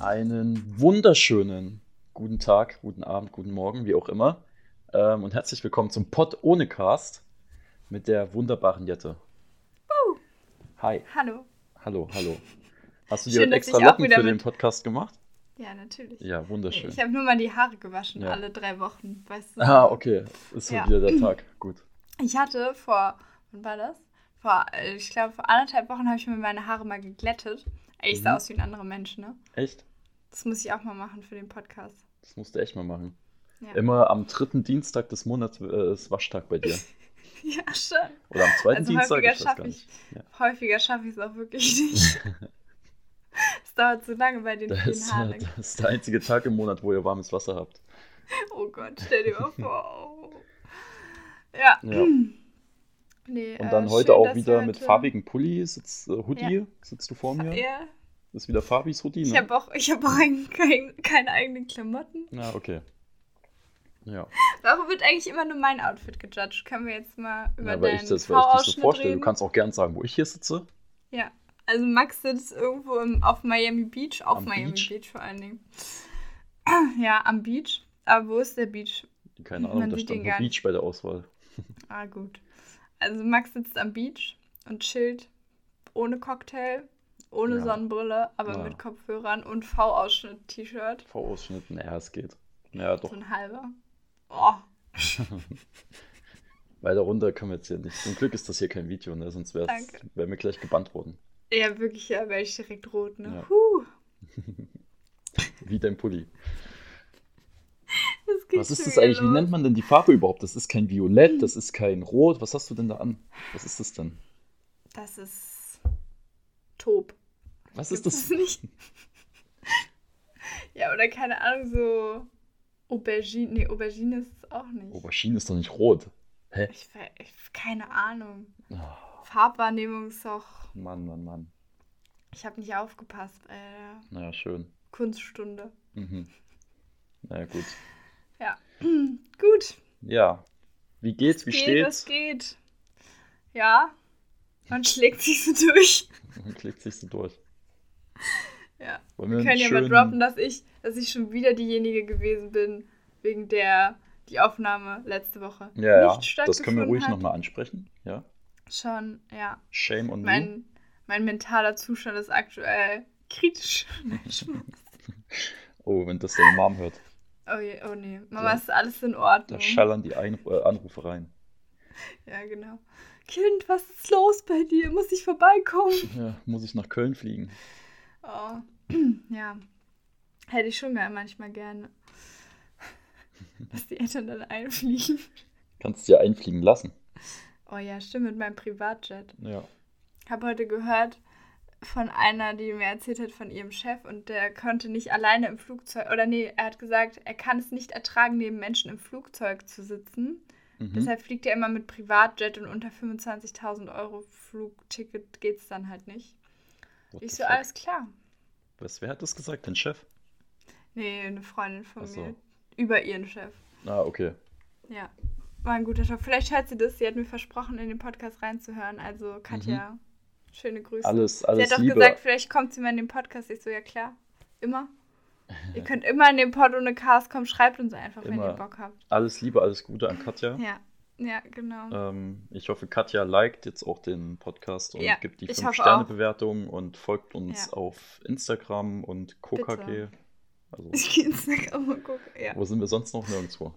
Einen wunderschönen guten Tag, guten Abend, guten Morgen, wie auch immer. Ähm, und herzlich willkommen zum Pod ohne Cast mit der wunderbaren Jette. Uh, Hi. hallo. Hallo, hallo. Hast du dir Schön, extra Locken für den mit- Podcast gemacht? Ja, natürlich. Ja, wunderschön. Ich habe nur mal die Haare gewaschen, Ja. alle drei Wochen. Weißt du? Ah, okay. Ist so Ja. wieder der Tag. Gut. Ich hatte vor, wann war das? Vor, äh, ich glaube, vor anderthalb Wochen habe ich mir meine Haare mal geglättet. Ich Mhm. sah aus wie ein anderer Mensch, ne? Echt? Das muss ich auch mal machen für den Podcast. Das musst du echt mal machen. Ja, Immer am dritten Dienstag des Monats äh, ist Waschtag bei dir. ja schon. Oder am zweiten Also Dienstag, häufiger schaffe ich. Ja. Häufiger schaffe ich es auch wirklich nicht. Es dauert zu lange bei den Das vielen ist, Haaren. äh, das ist der einzige Tag im Monat, wo ihr warmes Wasser habt. Oh Gott, stell dir mal vor. Ja. Ja. Nee, Und dann äh, heute schön, auch wieder mit heute- farbigen Pulli, sitzt, äh, Hoodie, sitzt du vor mir. Ja, Das ist wieder Fabis Hoodie, ich ne? habe auch, ich hab auch eigentlich kein, keine eigenen Klamotten. Ja, okay. Ja, Warum wird eigentlich immer nur mein Outfit gejudged? Können wir jetzt mal über ja weil deinen ich das, weil ich dich so vorstelle. reden? Du kannst auch gern sagen, wo ich hier sitze. Ja, also Max sitzt irgendwo im, auf Miami Beach, auf Am Miami Beach? Beach. vor allen Dingen. Ja, am Beach. Aber wo ist der Beach? Keine Man Ahnung, da sieht stand nur Beach bei der Auswahl. Ah, gut. Also Max sitzt am Beach und chillt ohne Cocktail, ohne Ja. Sonnenbrille, aber Ja. mit Kopfhörern und V-Ausschnitt-T-Shirt. V-Ausschnitt, naja, es geht. Ja, doch. So ein halber. Oh, Weiter runter können wir jetzt hier nicht. Zum Glück ist das hier kein Video, ne? Sonst wäre wär mir gleich gebannt worden. ja, wirklich, ja, wäre ich direkt rot, ne? Ja. Wie dein Pulli. das geht Was ist das eigentlich? Wie los. nennt man denn die Farbe überhaupt? Das ist kein Violett, das ist kein Rot. Was hast du denn da an? Was ist das denn? Das ist Taub. Was ist das? nicht? ja, oder keine Ahnung, so Aubergine. Nee, Aubergine ist es auch nicht. Aubergine ist doch nicht rot. Hä? Ich, ich, keine Ahnung. Ah, Farbwahrnehmung ist auch. Mann, Mann, Mann. Ich habe nicht aufgepasst der Naja, schön. Kunststunde. Mhm. Na ja, gut. Ja. Gut. Ja. Wie geht's? Wie geht, es steht's? geht. Ja. Man schlägt sich so durch. Man klickt sich so durch. Ja. Wollen Wir wir können ja mal droppen, dass ich, dass ich schon wieder diejenige gewesen bin, wegen der die Aufnahme letzte Woche Ja, ja. nicht Das können wir ruhig nochmal ansprechen. Ja. Schon, ja. Shame on me. Mein, mein mentaler Zustand ist aktuell kritisch. Oh, wenn das deine Mom hört. oh, je, oh nee, Mama, Ja. ist alles in Da Ordnung. schallern die Ein äh, Anrufe rein. Ja, genau. Kind, was ist los bei dir? Muss ich vorbeikommen? Ja, muss ich nach Köln fliegen? Oh, ja. Hätte ich schon manchmal gerne. Dass die Eltern dann einfliegen. Kannst du dir einfliegen lassen. Oh ja, stimmt, mit meinem Privatjet. Ja. Ich habe heute gehört von einer, die mir erzählt hat von ihrem Chef und der konnte nicht alleine im Flugzeug, oder nee, er hat gesagt, er kann es nicht ertragen, neben Menschen im Flugzeug zu sitzen. Mhm. Deshalb fliegt er immer mit Privatjet und unter 25.000 Euro Flugticket geht es dann halt nicht. What Ich so, fuck? alles klar. Was, wer hat das gesagt? Dein Chef? Nee, eine Freundin von so. mir. Über ihren Chef. Ah, okay. Ja. War ein guter Chef. Vielleicht hört sie das. Sie hat mir versprochen, in den Podcast reinzuhören. Also, Katja, schöne Grüße. Mhm. Alles, sie alles hat doch Liebe. gesagt, vielleicht kommt sie mal in den Podcast. Ich so, ja klar. Immer. ihr könnt immer in den Pod ohne Cast kommen. Schreibt uns einfach, wenn Immer. ihr Bock habt. Alles Liebe, alles Gute an Katja. Ja. Ja, genau. Ähm, ich hoffe, Katja liked jetzt auch den Podcast und Ja, gibt die ich 5-Sterne-Bewertung und folgt uns Ja. auf Instagram und KKG. Also, Ich gehe ins Instagram mal gucken. Ja. wo sind wir sonst noch? Nirgendwo.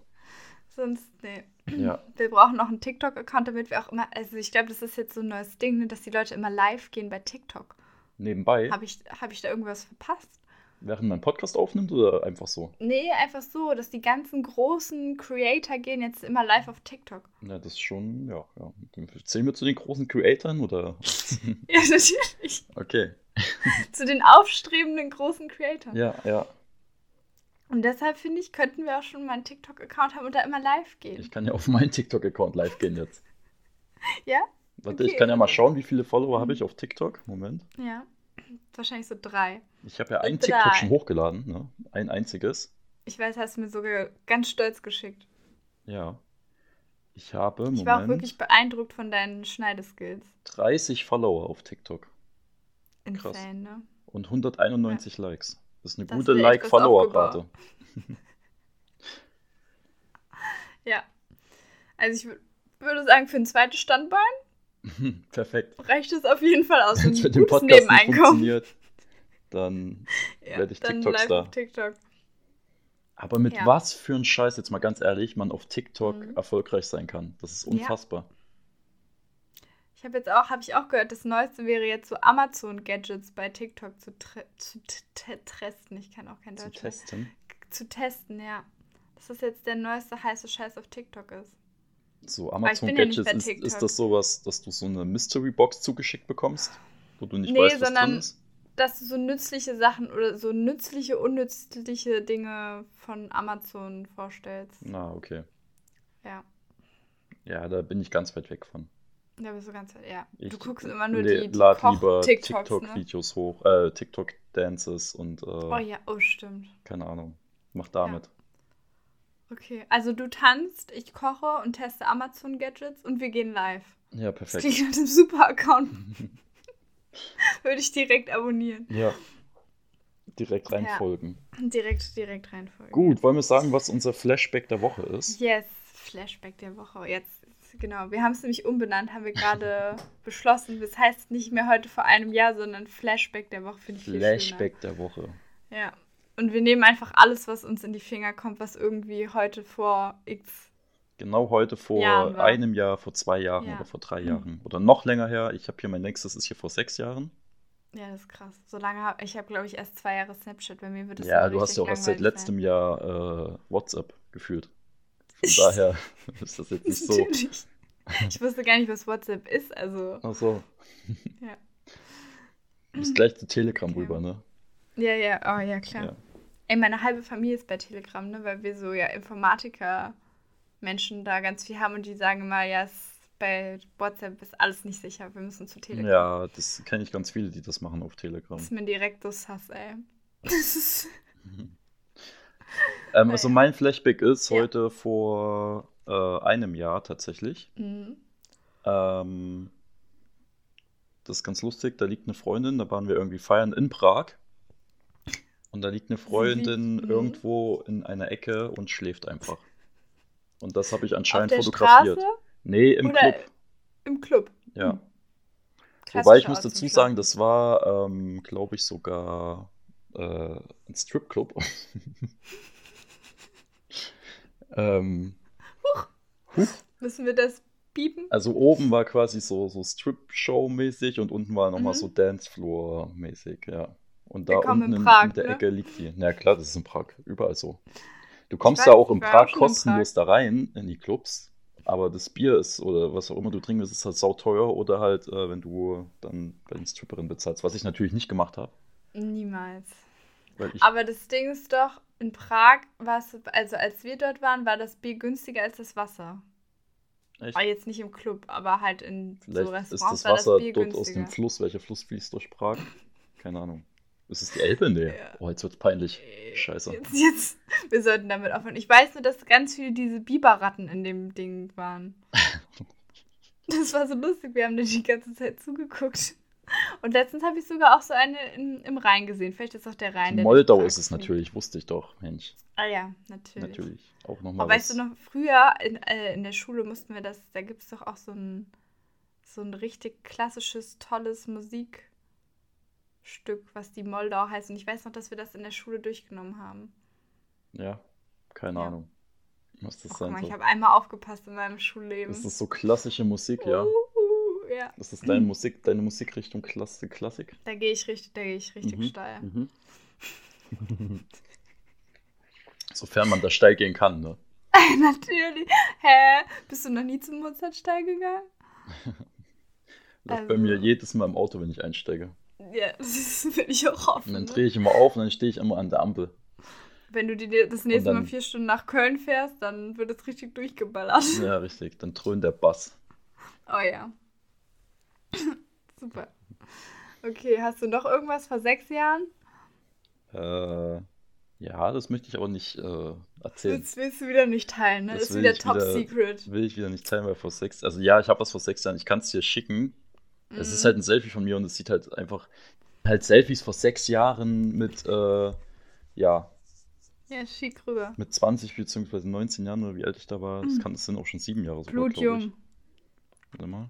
Sonst, nee. Ja. Wir brauchen noch einen TikTok-Account, damit wir auch immer. Also, ich glaube, das ist jetzt so ein neues Ding, ne, dass die Leute immer live gehen bei TikTok. Nebenbei, Habe ich, hab ich da irgendwas verpasst? Während man Podcast aufnimmt oder einfach so? Nee, einfach so, dass die ganzen großen Creator gehen jetzt immer live auf TikTok. Ja, das ist schon, ja, ja. Zählen wir zu den großen Creatoren oder? Ja, natürlich. Okay. Zu den aufstrebenden großen Creatoren. Ja, ja. Und deshalb finde ich, könnten wir auch schon mal einen TikTok-Account haben und da immer live gehen. Ich kann ja auf meinen TikTok-Account live gehen jetzt. Ja? Warte, Okay. ich kann ja mal schauen, wie viele Follower habe ich auf TikTok. Moment. Ja. Wahrscheinlich so drei. Ich habe ja ein Drei. TikTok schon hochgeladen, ne? Ein einziges. Ich weiß, hast du mir sogar ganz stolz geschickt. Ja. Ich habe, Moment, Ich war auch wirklich beeindruckt von deinen Schneideskills. 30 Follower auf TikTok Insane, ne? und 191 Likes. Das ist eine Das gute Like-Follower-Rate. Ja. Also ich wür- würde sagen, für ein zweites Standbein Perfekt. reicht es auf jeden Fall aus. Wenn es mit dem Podcast nicht funktioniert, dann. Ja, werd ich dann TikTok-Star. TikTok. Aber mit Ja. was für ein Scheiß, jetzt mal ganz ehrlich, man auf TikTok Mhm. erfolgreich sein kann. Das ist Ja. unfassbar. Ich habe jetzt auch, habe ich auch gehört, das Neueste wäre jetzt so Amazon-Gadgets bei TikTok zu, zu testen. Ich kann auch kein Zu Deutsch. mehr. testen. Zu testen, ja. Dass das jetzt der neueste heiße Scheiß auf TikTok ist. So, ja Amazon-Gadgets, bei ist, ist das sowas, dass du so eine Mystery-Box zugeschickt bekommst, wo du nicht Nee, weißt, was sondern- drin ist? Dass du so nützliche Sachen oder so nützliche, unnützliche Dinge von Amazon vorstellst. Na, okay. Ja. Ja, da bin ich ganz weit weg von. Da bist du ganz, ja. Ich du guckst immer nur die, die lad lieber ne? TikTok-Videos hoch, äh, TikTok-Dances und äh, Oh ja, oh stimmt. keine Ahnung. Mach damit. Okay, also du tanzt, ich koche und teste Amazon-Gadgets und wir gehen live. Ja, Das perfekt. klingt nach einem super Account. Würde ich direkt abonnieren. Ja. Direkt Ja. reinfolgen. Direkt, direkt reinfolgen. Gut, wollen wir sagen, was unser Flashback der Woche ist? Yes, Flashback der Woche. Jetzt, genau, wir haben es nämlich umbenannt, haben wir gerade beschlossen. Das heißt nicht mehr heute vor einem Jahr, sondern Flashback der Woche finde ich Flashback der Woche. Ja. Und wir nehmen einfach alles, was uns in die Finger kommt, was irgendwie heute vor X. Genau heute vor war. einem Jahr, vor zwei Jahren Ja. oder vor drei Jahren. Oder noch länger her. Ich habe hier mein nächstes, ist hier vor sechs Jahren. Ja, das ist krass. So lange habe ich habe, glaube ich, erst zwei Jahre Snapchat. Bei mir wird es ja, du hast ja auch erst seit letztem sein. Jahr äh, WhatsApp geführt. Von daher ist das jetzt nicht so. Ich wusste gar nicht, was WhatsApp ist. Also, Ach so. Ja. Du bist gleich zu Telegram Okay. rüber, ne? ja, ja, oh ja, klar. Ja. Ey, meine halbe Familie ist bei Telegram, ne? Weil wir so ja Informatiker-Menschen da ganz viel haben und die sagen immer, ja, bei WhatsApp ist alles nicht sicher. Wir müssen zu Telegram. Ja, das kenne ich ganz viele, die das machen auf Telegram. Das ist mir direkt so sass, ey. Das ist. Ähm, also mein Flashback ist Ja. heute vor äh, einem Jahr tatsächlich. Mhm. Ähm, das ist ganz lustig. Da liegt eine Freundin, da waren wir irgendwie feiern in Prag. Und da liegt eine Freundin liegt- mhm. irgendwo in einer Ecke und schläft einfach. Und das habe ich Auf anscheinend der fotografiert. Straße Nee, im oder Club. im Club. Ja. Mhm. Wobei ich muss dazu sagen, das war, ähm, glaube ich, sogar äh, ein Stripclub. ähm, Müssen wir das piepen? also oben war quasi so, so Strip-Show-mäßig und unten war nochmal Mhm. so Dancefloor-mäßig, ja. Und da unten in in, Prag, in der ne? Ecke liegt die. Na klar, das ist in Prag, überall so. Du kommst weiß, da auch in war Prag auch kostenlos da rein, in die Clubs. Aber das Bier ist, oder was auch immer du trinken willst, ist halt sauteuer. Oder halt, äh, wenn du dann bei den Stripperinnen bezahlst, was ich natürlich nicht gemacht habe. Niemals. Aber das Ding ist doch, in Prag war es, also als wir dort waren, war das Bier günstiger als das Wasser. echt, Aber jetzt nicht im Club, aber halt in so vielleicht Restaurants ist das war Wasser das Bier dort günstiger. aus dem Fluss. Welcher Fluss fließt durch Prag? Keine Ahnung. Ist es die Elbe? Nee. Ja. Oh, jetzt wird's peinlich. Äh, Scheiße. Jetzt, jetzt, wir sollten damit aufhören. Ich weiß nur, dass ganz viele diese Biberratten in dem Ding waren. Das war so lustig, wir haben da die ganze Zeit zugeguckt. Und letztens habe ich sogar auch so eine in, im Rhein gesehen. Vielleicht ist auch der Rhein, der Moldau ist es natürlich, wusste ich doch, Mensch. Ah ja, natürlich. Natürlich. Auch nochmal Aber was. weißt du noch, früher in, äh, in der Schule mussten wir das, da gibt es doch auch so ein, so ein richtig klassisches, tolles Musikstück, was die Moldau heißt. Und ich weiß noch, dass wir das in der Schule durchgenommen haben. Ja, keine Ja. Ahnung. Was das guck sein mal, ich habe einmal aufgepasst in meinem Schulleben. Das ist so klassische Musik, ja. Uh, ja. Das ist deine Musik, deine Musikrichtung Klassik, Klassik. Da gehe ich richtig, da gehe ich richtig Mhm. steil. Mhm. Sofern man da steil gehen kann, ne? Natürlich. Hä? Bist du noch nie zum Mozartsteil gegangen? Läuft bei Also- mir jedes Mal im Auto, wenn ich einsteige. Ja, das will ich auch hoffen. Und dann ne? drehe ich immer auf und dann stehe ich immer an der Ampel. Wenn du die, das nächste dann- Mal vier Stunden nach Köln fährst, dann wird es richtig durchgeballert. Ja, richtig. Dann dröhnt der Bass. Oh ja. Super. Okay, hast du noch irgendwas vor sechs Jahren? Äh, ja, das möchte ich aber nicht äh, erzählen. Das willst du wieder nicht teilen, ne? Das ist wieder top wieder- secret. Will ich wieder nicht teilen, weil vor sechs. Also ja, ich habe was vor sechs Jahren. Ich kann es dir schicken. Es ist Mhm. halt ein Selfie von mir und es sieht halt einfach halt Selfies vor sechs Jahren mit äh, ja, Ja, schick rüber. mit 20 bzw. 19 Jahren oder wie alt ich da war, das, kann, das sind auch schon sieben Jahre ich. Blutjung. Warte mal.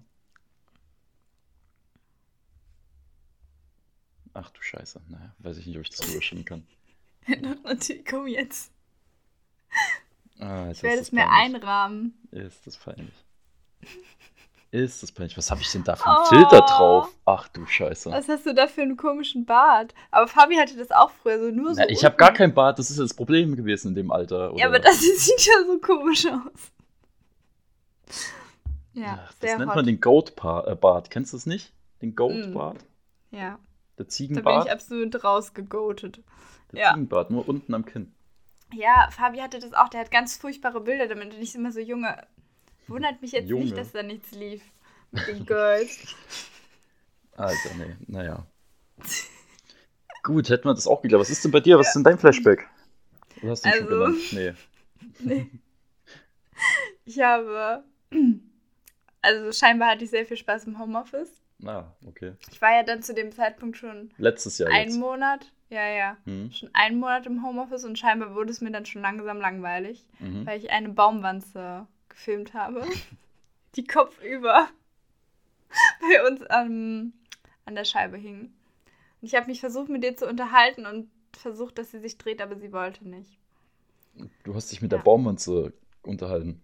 Ach du Scheiße. Naja, weiß ich nicht, ob ich das rüberschieben kann. Doch, natürlich, komm jetzt. Ah, Ich werde es mir einrahmen. Ist das peinlich. Ist das peinlich. Was habe ich denn da für einen Oh. Filter drauf? Ach du Scheiße. Was hast du da für einen komischen Bart? Aber Fabi hatte das auch früher, so nur so. Na, ich habe gar kein Bart, das ist das Problem gewesen in dem Alter. Ja, aber oder? das sieht ja so komisch aus. Ja, Ach, das nennt hot. man den Goat-Bart. Kennst du das nicht? Den Goat-Bart? Ja, Der da bin Ziegenbart? ich absolut rausgegoatet. Der ja. Ziegenbart, nur unten am Kinn. Ja, Fabi hatte das auch. Der hat ganz furchtbare Bilder damit. Und ich immer so, Junge, wundert mich jetzt Junge. nicht, dass da nichts lief mit den Girls. Alter, nee, naja. Gut, hätten wir das auch wieder. Was ist denn bei dir? Was ist denn dein Flashback? Oder hast du ihn schon Also- genannt? Nee. Nee. Ich habe. Also scheinbar hatte ich sehr viel Spaß im Homeoffice. Ah, okay. Ich war ja dann zu dem Zeitpunkt schon Letztes Jahr einen jetzt. Monat. Ja, ja. Hm? Schon einen Monat im Homeoffice und scheinbar wurde es mir dann schon langsam langweilig, Mhm. weil ich eine Baumwanze gefilmt habe. Die kopfüber bei uns am, an der Scheibe hing. Und ich habe mich versucht, mit ihr zu unterhalten und versucht, dass sie sich dreht, aber sie wollte nicht. Du hast dich mit Ja. der Baumwanze unterhalten.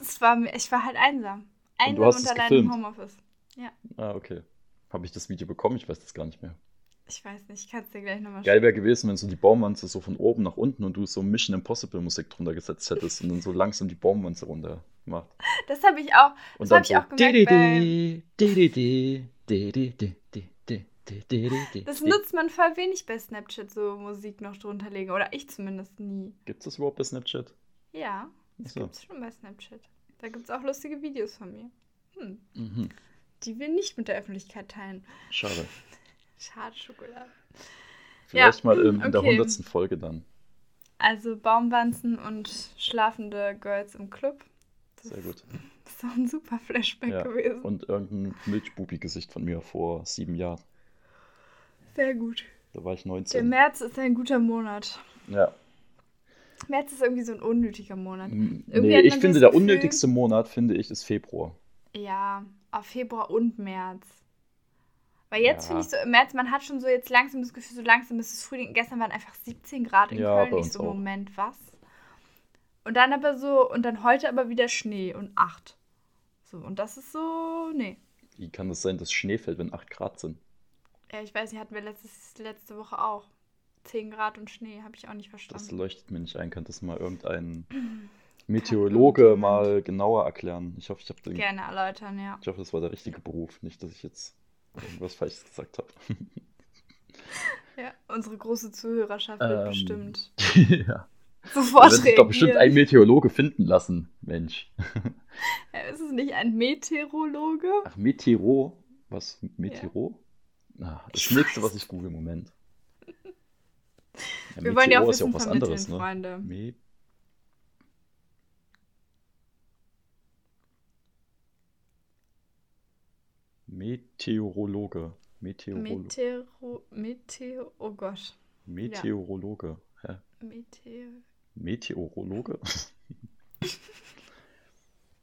Es war, ich war halt einsam. Und Einsam du hast und allein im gefilmt? Homeoffice. Ah, okay. Habe ich das Video bekommen? Ich weiß das gar nicht mehr. Ich weiß nicht, ich kann es dir gleich nochmal Geil wäre gewesen, wenn so die Baumwanze so von oben nach unten und du so Mission Impossible Musik drunter gesetzt hättest und dann so langsam die Baumwanze runter gemacht. Das habe ich auch. Und Das dann hab ich so. auch gemerkt di-di-di. Das nutzt man voll wenig bei Snapchat, so Musik noch drunter legen. Oder ich zumindest nie. Gibt es das überhaupt bei Snapchat? Ja, das Achso. gibt's schon bei Snapchat. Da gibt's auch lustige Videos von mir. Hm. Mhm. Die wir nicht mit der Öffentlichkeit teilen. Schade. Schade Schokolade. Vielleicht mal in, in der okay. hundertsten Folge dann. Also Baumwanzen und schlafende Girls im Club. Das Sehr gut. ist doch ein super Flashback Ja. gewesen. Und irgendein Milchbubi-Gesicht von mir vor sieben Jahren. Sehr gut. Da war ich Der 19. März ist ein guter Monat. Ja. März ist irgendwie so ein unnötiger Monat. Irgendwie Nee, ich finde, das der Gefühl- unnötigste Monat, finde ich, ist Februar. Ja, auf Februar und März. Weil jetzt Ja. finde ich so, im März, man hat schon so jetzt langsam das Gefühl, so langsam ist es Frühling. Gestern waren einfach 17 Grad in Ja, Köln. Ich so, auch. Moment, was? Und dann aber so, und dann heute aber wieder Schnee und 8. So, und das ist so, nee. Wie kann es sein, dass Schnee fällt, wenn 8 Grad sind? Ja, ich weiß nicht, hatten wir letztes, letzte Woche auch. 10 Grad und Schnee, habe ich auch nicht Das verstanden. leuchtet mir nicht ein. Kann das mal irgendein Meteorologe mal genauer erklären? Ich hoffe, ich, hab den, Gerne erläutern, ja. ich hoffe, das war der richtige Beruf. Nicht, dass ich jetzt irgendwas Falsches gesagt habe. Ja, unsere große Zuhörerschaft wird Ähm, bestimmt ja. sofort Da wird doch bestimmt ein Meteorologe finden lassen, Mensch. Ja, ist es nicht ein Meteorologe? Ach, Meteoro? Was? Meteoro? Ah, das Ich nächste, was ich google, Moment. Ja, Wir wollen ja auch Meteor ist Wissen was vermitteln, anderes, ne? Freunde. Meteorologe. Meteorolo Meteoro, Meteo, oh Gott. Meteorologe. Hä? Meteo, Meteorologe?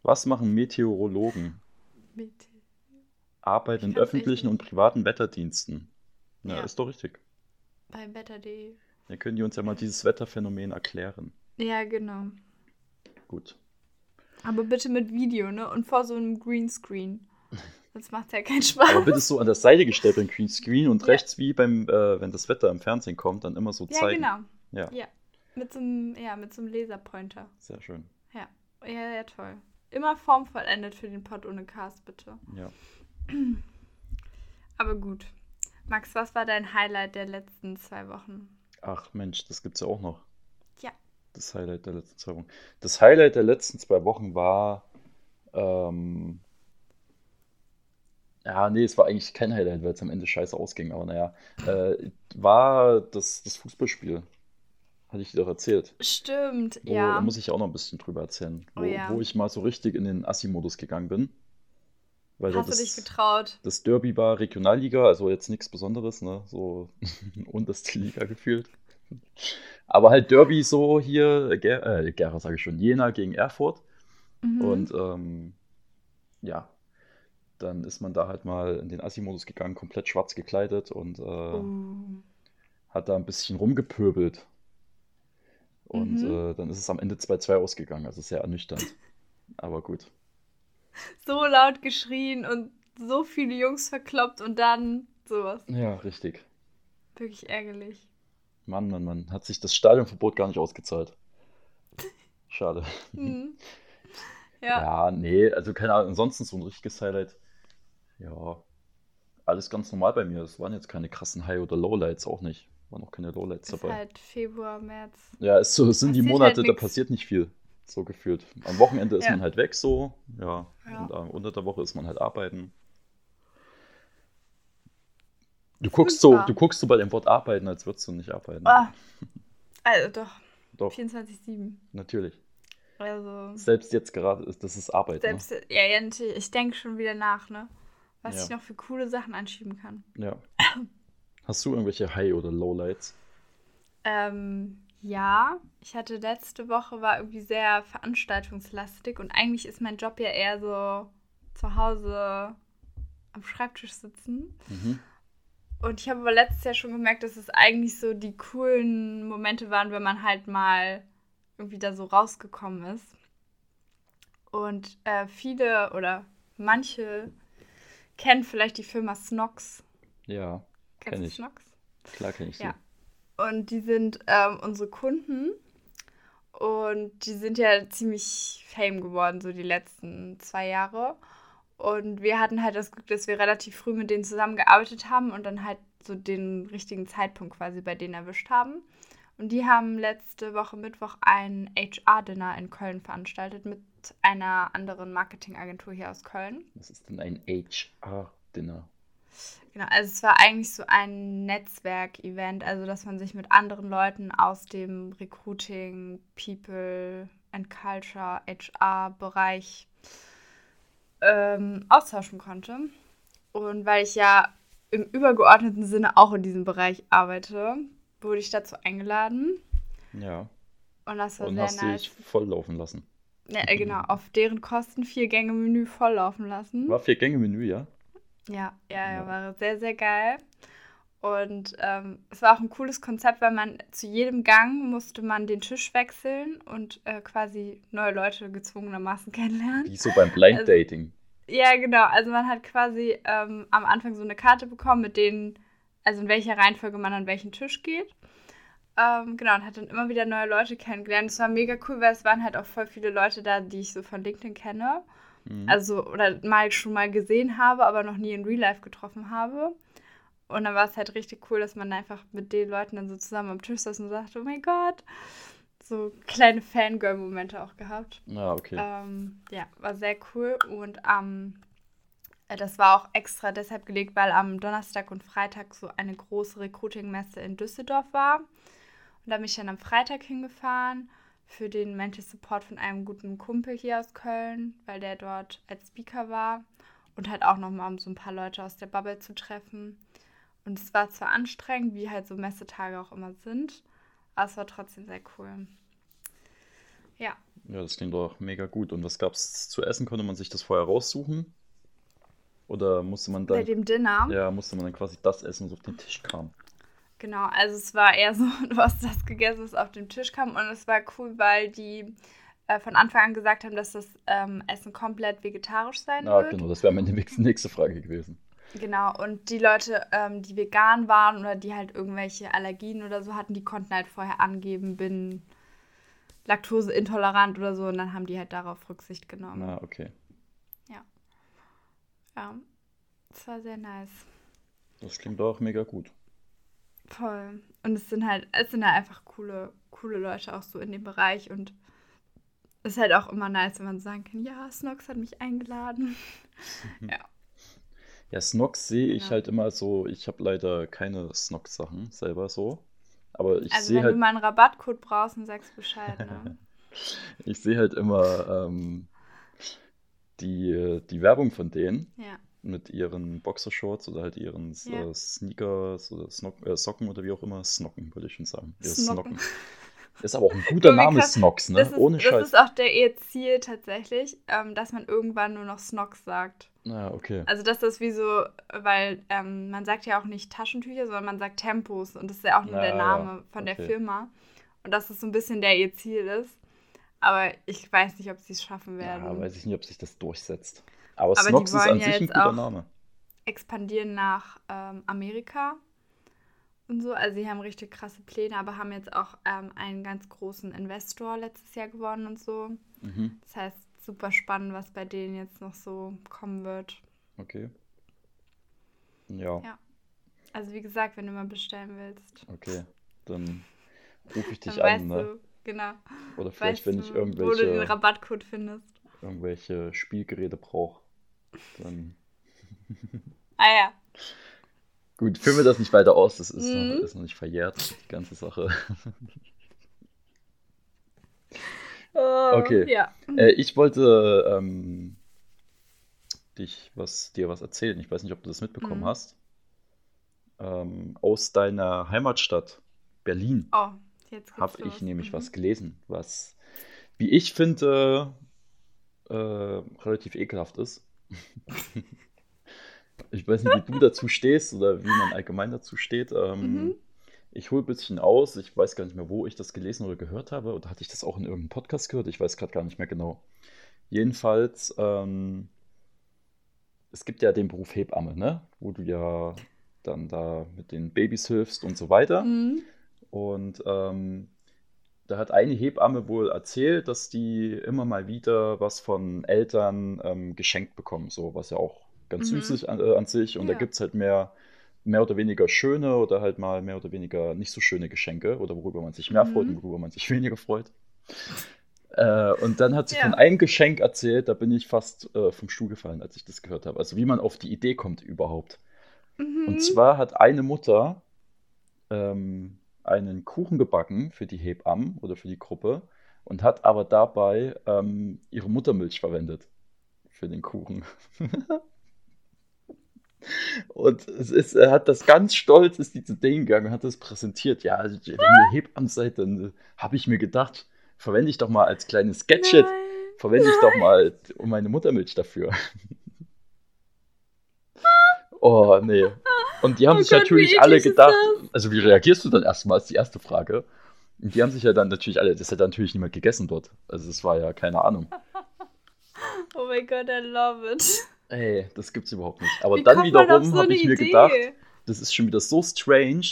Was machen Meteorologen? Mete, Arbeit in öffentlichen und privaten Wetterdiensten. Ja, Ja. ist doch richtig. beim Wetter.de. Dann können die uns ja mal dieses Wetterphänomen erklären. Ja, genau. Gut. Aber bitte mit Video, ne? Und vor so einem Greenscreen. Sonst macht ja keinen Spaß. Aber bitte so an der Seite gestellt beim Greenscreen und Ja. rechts wie beim, äh, wenn das Wetter im Fernsehen kommt, dann immer so ja, zeigen. genau. Ja, Ja. Mit so einem, ja, mit so einem Laserpointer. sehr schön. Ja. Ja, ja, toll. Immer formvollendet für den Pod ohne Cast, bitte. Ja. Aber gut. Max, was war dein Highlight der letzten zwei Wochen? Ach Mensch, das gibt's ja auch noch. Ja. Das Highlight der letzten zwei Wochen. Das Highlight der letzten zwei Wochen war, ähm, ja, nee, es war eigentlich kein Highlight, weil es am Ende scheiße ausging, aber naja, äh, war das, das Fußballspiel. Hatte ich dir doch erzählt. Stimmt, Wo, ja. Da muss ich auch noch ein bisschen drüber erzählen. Oh Wo, ja. wo ich mal so richtig in den Assi-Modus gegangen bin. Weil da Hast du das, dich getraut? das Derby war Regionalliga, also jetzt nichts Besonderes, ne? So unterste Liga gefühlt. Aber halt Derby so hier, Ger äh, Gera sage ich schon, Jena gegen Erfurt. Mhm. Und ähm, ja, dann ist man da halt mal in den Assi-Modus gegangen, komplett schwarz gekleidet und äh, Uh. hat da ein bisschen rumgepöbelt. Und Mhm. äh, dann ist es am Ende 2-2 ausgegangen, also sehr ernüchternd. Aber gut. So laut geschrien und so viele Jungs verkloppt und dann sowas. Ja, richtig. Wirklich ärgerlich. Mann, Mann, Mann. Hat sich das Stadionverbot gar nicht ausgezahlt. Schade. Mhm. Ja. Ja, nee, also keine Ahnung. Ansonsten so ein richtiges Highlight. Ja, alles ganz normal bei mir. Es waren jetzt keine krassen High- oder Lowlights, auch nicht. Waren auch keine Lowlights Ist dabei. halt Februar, März. Ja, es so, sind die Passiert Monate, halt da passiert nicht viel. So gefühlt. Am Wochenende ist Ja. man halt weg, so. Ja. Ja. Und äh, unter der Woche ist man halt arbeiten. Du guckst so, du guckst so bei dem Wort arbeiten, als würdest du nicht arbeiten. Ah. Also doch, Doch, 24-7. natürlich. Also, Selbst jetzt gerade ist das ist Arbeit, selbst, ja, ja, ich denke schon wieder nach, ne? Was Ja. ich noch für coole Sachen anschieben kann. Ja. Hast du irgendwelche High- oder Lowlights? Ähm, ja, ich hatte letzte Woche, war irgendwie sehr veranstaltungslastig und eigentlich ist mein Job ja eher so zu Hause am Schreibtisch sitzen. Mhm. Und ich habe aber letztes Jahr schon gemerkt, dass es eigentlich so die coolen Momente waren, wenn man halt mal irgendwie da so rausgekommen ist. Und äh, viele oder manche kennen vielleicht die Firma Snox. Ja, Kennst kenn du ich. Snox? Klar kenne ich sie. Ja. Und die sind ähm, unsere Kunden. Und die sind ja ziemlich fame geworden, so die letzten zwei Jahre. Und wir hatten halt das Glück, dass wir relativ früh mit denen zusammengearbeitet haben und dann halt so den richtigen Zeitpunkt quasi bei denen erwischt haben. Und die haben letzte Woche Mittwoch ein HR-Dinner in Köln veranstaltet mit einer anderen Marketingagentur hier aus Köln. Was ist denn ein HR-Dinner? Genau, also es war eigentlich so ein Netzwerk-Event, also dass man sich mit anderen Leuten aus dem Recruiting, People and Culture, HR-Bereich ähm, austauschen konnte. Und weil ich ja im übergeordneten Sinne auch in diesem Bereich arbeite, wurde ich dazu eingeladen. Ja. Und das war Und sehr hast nice. dich volllaufen lassen. Ja, äh, genau, auf deren Kosten vier Gänge Menü volllaufen lassen. War Vier-Gänge-Menü, ja? Ja, ja, Ja. ja, war sehr, sehr geil. Und ähm, es war auch ein cooles Konzept, weil man zu jedem Gang musste man den Tisch wechseln und äh, quasi neue Leute gezwungenermaßen kennenlernen. Wie so beim Blind Also- Dating. Ja, genau. Also man hat quasi ähm, am Anfang so eine Karte bekommen, mit denen, also in welcher Reihenfolge man an welchen Tisch geht. Ähm, genau, und hat dann immer wieder neue Leute kennengelernt. Es war mega cool, weil es waren halt auch voll viele Leute da, die ich so von LinkedIn kenne. Mhm. Also, oder mal schon mal gesehen habe, aber noch nie in Real Life getroffen habe. Und dann war es halt richtig cool, dass man einfach mit den Leuten dann so zusammen am Tisch saß und sagte, oh mein Gott. So kleine Fangirl-Momente auch gehabt. Ja, okay. Ähm, ja, war sehr cool. Und ähm, äh, das war auch extra deshalb gelegt, weil am Donnerstag und Freitag so eine große Recruiting-Messe in Düsseldorf war. Und da bin ich dann am Freitag hingefahren für den Mental Support von einem guten Kumpel hier aus Köln, weil der dort als Speaker war. Und halt auch nochmal, um so ein paar Leute aus der Bubble zu treffen. Und es war zwar anstrengend, wie halt so Messetage auch immer sind, aber es war trotzdem sehr cool. Ja. Ja, das klingt doch mega gut. Und was gab's zu essen? Konnte man sich das vorher raussuchen? Oder musste man Bei dann, dem Dinner. ja, musste man dann quasi das essen, was auf den Tisch kam? Genau, also es war eher so, du hast das gegessen, was auf dem Tisch kam. Und es war cool, weil die äh, von Anfang an gesagt haben, dass das ähm, Essen komplett vegetarisch sein Ah, wird. genau, das wäre meine nächste Frage gewesen. Genau, und die Leute, ähm, die vegan waren oder die halt irgendwelche Allergien oder so hatten, die konnten halt vorher angeben, bin laktoseintolerant oder so. Und dann haben die halt darauf Rücksicht genommen. Na, okay. Ja, das war sehr nice. Das klingt doch mega gut. Voll. Und es sind halt, es sind halt einfach coole, coole Leute auch so in dem Bereich und es ist halt auch immer nice, wenn man sagen kann, ja, Snox hat mich eingeladen. Ja, Snox sehe ich Genau. halt immer so, ich habe leider keine Snox-Sachen selber so. Aber ich also wenn halt, du mal einen Rabattcode brauchst, dann sagst Bescheid, ne? ich sehe halt immer ähm, die, die Werbung von denen. ja. Mit ihren Boxershorts oder halt ihren Ja. äh, Sneakers oder Snock, äh, Socken oder wie auch immer. Snocken, würde ich schon sagen. Ihre Snocken. Snocken. Ist aber auch ein guter Name, krass. Snocks, ne? Das ist, Ohne das Scheiß. ist auch der ihr Ziel tatsächlich, ähm, dass man irgendwann nur noch Snox sagt. Ja, okay. Also dass das wie so, weil ähm, man sagt ja auch nicht Taschentücher, sondern man sagt Tempos und das ist ja auch nur Ja, der ja, Name von okay. der Firma. Und dass das so ein bisschen der ihr Ziel ist. Aber ich weiß nicht, ob sie es schaffen werden. Ja, weiß ich nicht, ob sich das durchsetzt. Aber, Aber Snox ist an ja sich ein guter Name. expandieren nach ähm, Amerika und so. Also sie haben richtig krasse Pläne, aber haben jetzt auch ähm, einen ganz großen Investor letztes Jahr gewonnen und so. Mhm, Das heißt, super spannend, was bei denen jetzt noch so kommen wird. okay. Ja, Ja. Also wie gesagt, wenn du mal bestellen willst, okay. Dann rufe ich dann dich weißt an, ne? du, genau, Oder vielleicht, weißt wenn ich wo du den irgendwelche, Rabattcode findest. irgendwelche Spielgeräte brauche. Dann. Ah ja. Gut, führen wir das nicht weiter aus, das ist, Mhm. noch, ist noch nicht verjährt, die ganze Sache. Okay. Ja. Äh, ich wollte ähm, dich was, dir was erzählen. Ich weiß nicht, ob du das mitbekommen Mhm. hast. Ähm, aus deiner Heimatstadt Berlin Oh, habe ich nämlich Mhm. was gelesen, was, wie ich finde, äh, relativ ekelhaft ist. Ich weiß nicht, wie du dazu stehst oder wie man allgemein dazu steht. Ähm, Mhm. Ich hole ein bisschen aus. Ich weiß gar nicht mehr, wo ich das gelesen oder gehört habe. Oder hatte ich das auch in irgendeinem Podcast gehört? Ich weiß gerade gar nicht mehr genau. Jedenfalls, ähm, es gibt ja den Beruf Hebamme, ne? Wo du ja dann da mit den Babys hilfst und so weiter. Mhm. Und ähm, da hat eine Hebamme wohl erzählt, dass die immer mal wieder was von Eltern ähm, geschenkt bekommen, so was ja auch ganz Mhm. süß ist an, äh, an sich. Und da Ja. gibt es halt mehr, mehr oder weniger schöne oder halt mal mehr oder weniger nicht so schöne Geschenke oder worüber man sich mehr freut Mhm. und worüber man sich weniger freut. Äh, und dann hat sie Ja. von einem Geschenk erzählt, da bin ich fast äh, vom Stuhl gefallen, als ich das gehört habe. Also wie man auf die Idee kommt überhaupt. Mhm. Und zwar hat eine Mutter ähm, einen Kuchen gebacken für die Hebammen oder für die Gruppe und hat aber dabei ähm, ihre Muttermilch verwendet für den Kuchen. Und es ist, er hat das ganz stolz, ist die zu denen gegangen und hat das präsentiert. Ja, also, wenn ihr Hebammen seid, dann äh, habe ich mir gedacht, verwende ich doch mal als kleines Gadget, verwende ich doch mal meine Muttermilch dafür. Oh, nee. Und die haben Oh sich Gott, natürlich alle gedacht, also wie reagierst du dann erstmal, ist die erste Frage. Und die haben sich ja dann natürlich alle, das hat natürlich niemand gegessen dort. Also es war ja keine Ahnung. Oh mein Gott, I love it. Ey, das gibt's überhaupt nicht. Aber Wie dann wiederum so habe ich mir Idee? gedacht, das ist schon wieder so strange.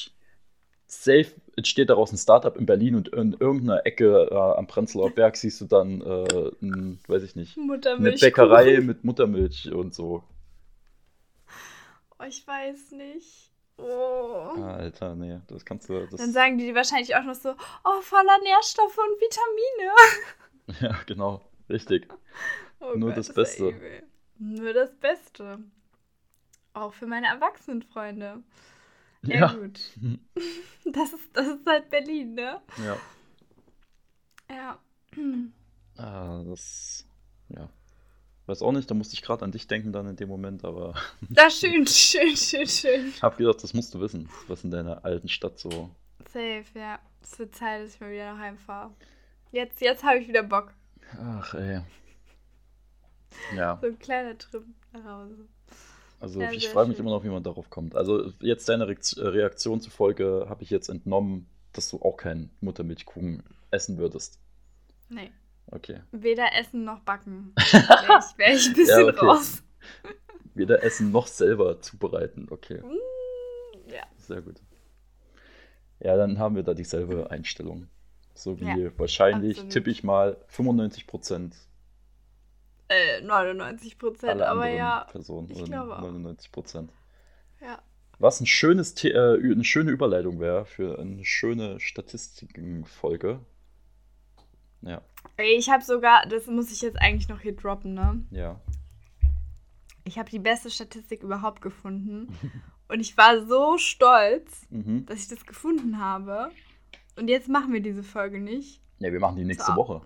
Safe entsteht daraus ein Startup in Berlin und in irgendeiner Ecke äh, am Prenzlauer Berg siehst du dann, äh, ein, weiß ich nicht, eine. Bäckerei mit Muttermilch und so. Oh, ich weiß nicht. Oh. Alter, nee, das kannst du. Das, Dann sagen die dir wahrscheinlich auch noch so, oh, voller Nährstoffe und Vitamine. ja, genau, richtig. Oh Nur Gott, das ja Beste. Nur das Beste. Auch für meine Erwachsenenfreunde. Ja, Ja. gut. Das ist, das ist halt Berlin, ne? Ja. Ja. Ah, das. Ja. Weiß auch nicht, da musste ich gerade an dich denken dann in dem Moment, aber Das schön, schön, schön, schön. ich habe gedacht, das musst du wissen, was in deiner alten Stadt so. Safe, ja. Es wird Zeit, dass ich mal wieder nach Hause fahre. Jetzt, jetzt habe ich wieder Bock. Ach, ey. Ja, So ein kleiner Trip nach Hause. also Ja, ich frage mich immer noch, wie man darauf kommt. Also jetzt deine Reakt- Reaktion zufolge habe ich jetzt entnommen, dass du auch keinen Muttermilchkuchen essen würdest. Nee. Okay. Weder essen noch backen. Wäre ich, wär ich ein bisschen Ja, okay. raus. Weder essen noch selber zubereiten. Okay, Mm, Ja. sehr gut. Ja, dann haben wir da dieselbe Einstellung. So wie Ja, wahrscheinlich, absolut. tippe ich mal, 95% Äh, 99 Prozent, aber ja. Personen. ich glaube auch. 99%. Ja. Was ein schönes, äh, eine schöne Überleitung wäre für eine schöne Statistikenfolge. Ja, ich habe sogar, das muss ich jetzt eigentlich noch hier droppen, ne? ja. Ich habe die beste Statistik überhaupt gefunden. Und ich war so stolz, Mhm. dass ich das gefunden habe. Und jetzt machen wir diese Folge nicht. Ja, wir machen die nächste So. Woche.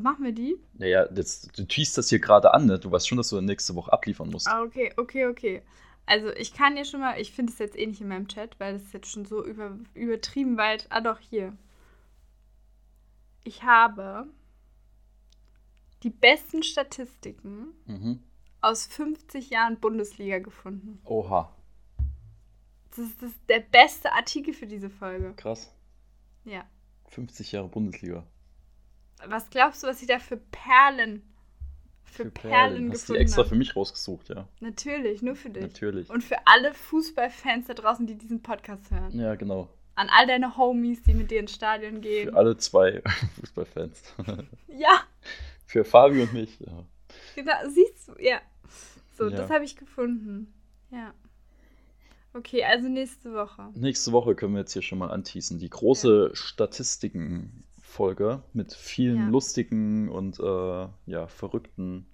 Machen wir die? Naja, jetzt, du teast das hier gerade an, ne? Du weißt schon, dass du nächste Woche abliefern musst. Ah, okay, okay, okay. Also ich kann dir schon mal, ich finde es jetzt eh nicht in meinem Chat, weil das ist jetzt schon so über, übertrieben weit. Ah doch, hier. Ich habe die besten Statistiken Mhm. aus 50 Jahren Bundesliga gefunden. Oha, Das ist, das ist der beste Artikel für diese Folge. krass. Ja. 50 Jahre Bundesliga. Was glaubst du, was ich da für Perlen, für, Perlen, Hast du die gefunden extra habe? für mich rausgesucht, ja. Natürlich, nur für dich. Natürlich. Und für alle Fußballfans da draußen, die diesen Podcast hören. Ja, genau. An all deine Homies, die mit dir ins Stadion gehen. Für alle zwei Fußballfans. Ja, für Fabi und mich. Ja. genau, siehst du, ja. So, Ja. das habe ich gefunden. Ja. Okay, also nächste Woche. Nächste Woche können wir jetzt hier schon mal anteasen. Die große Statistiken-Folge mit vielen Ja. lustigen und äh, ja, verrückten Und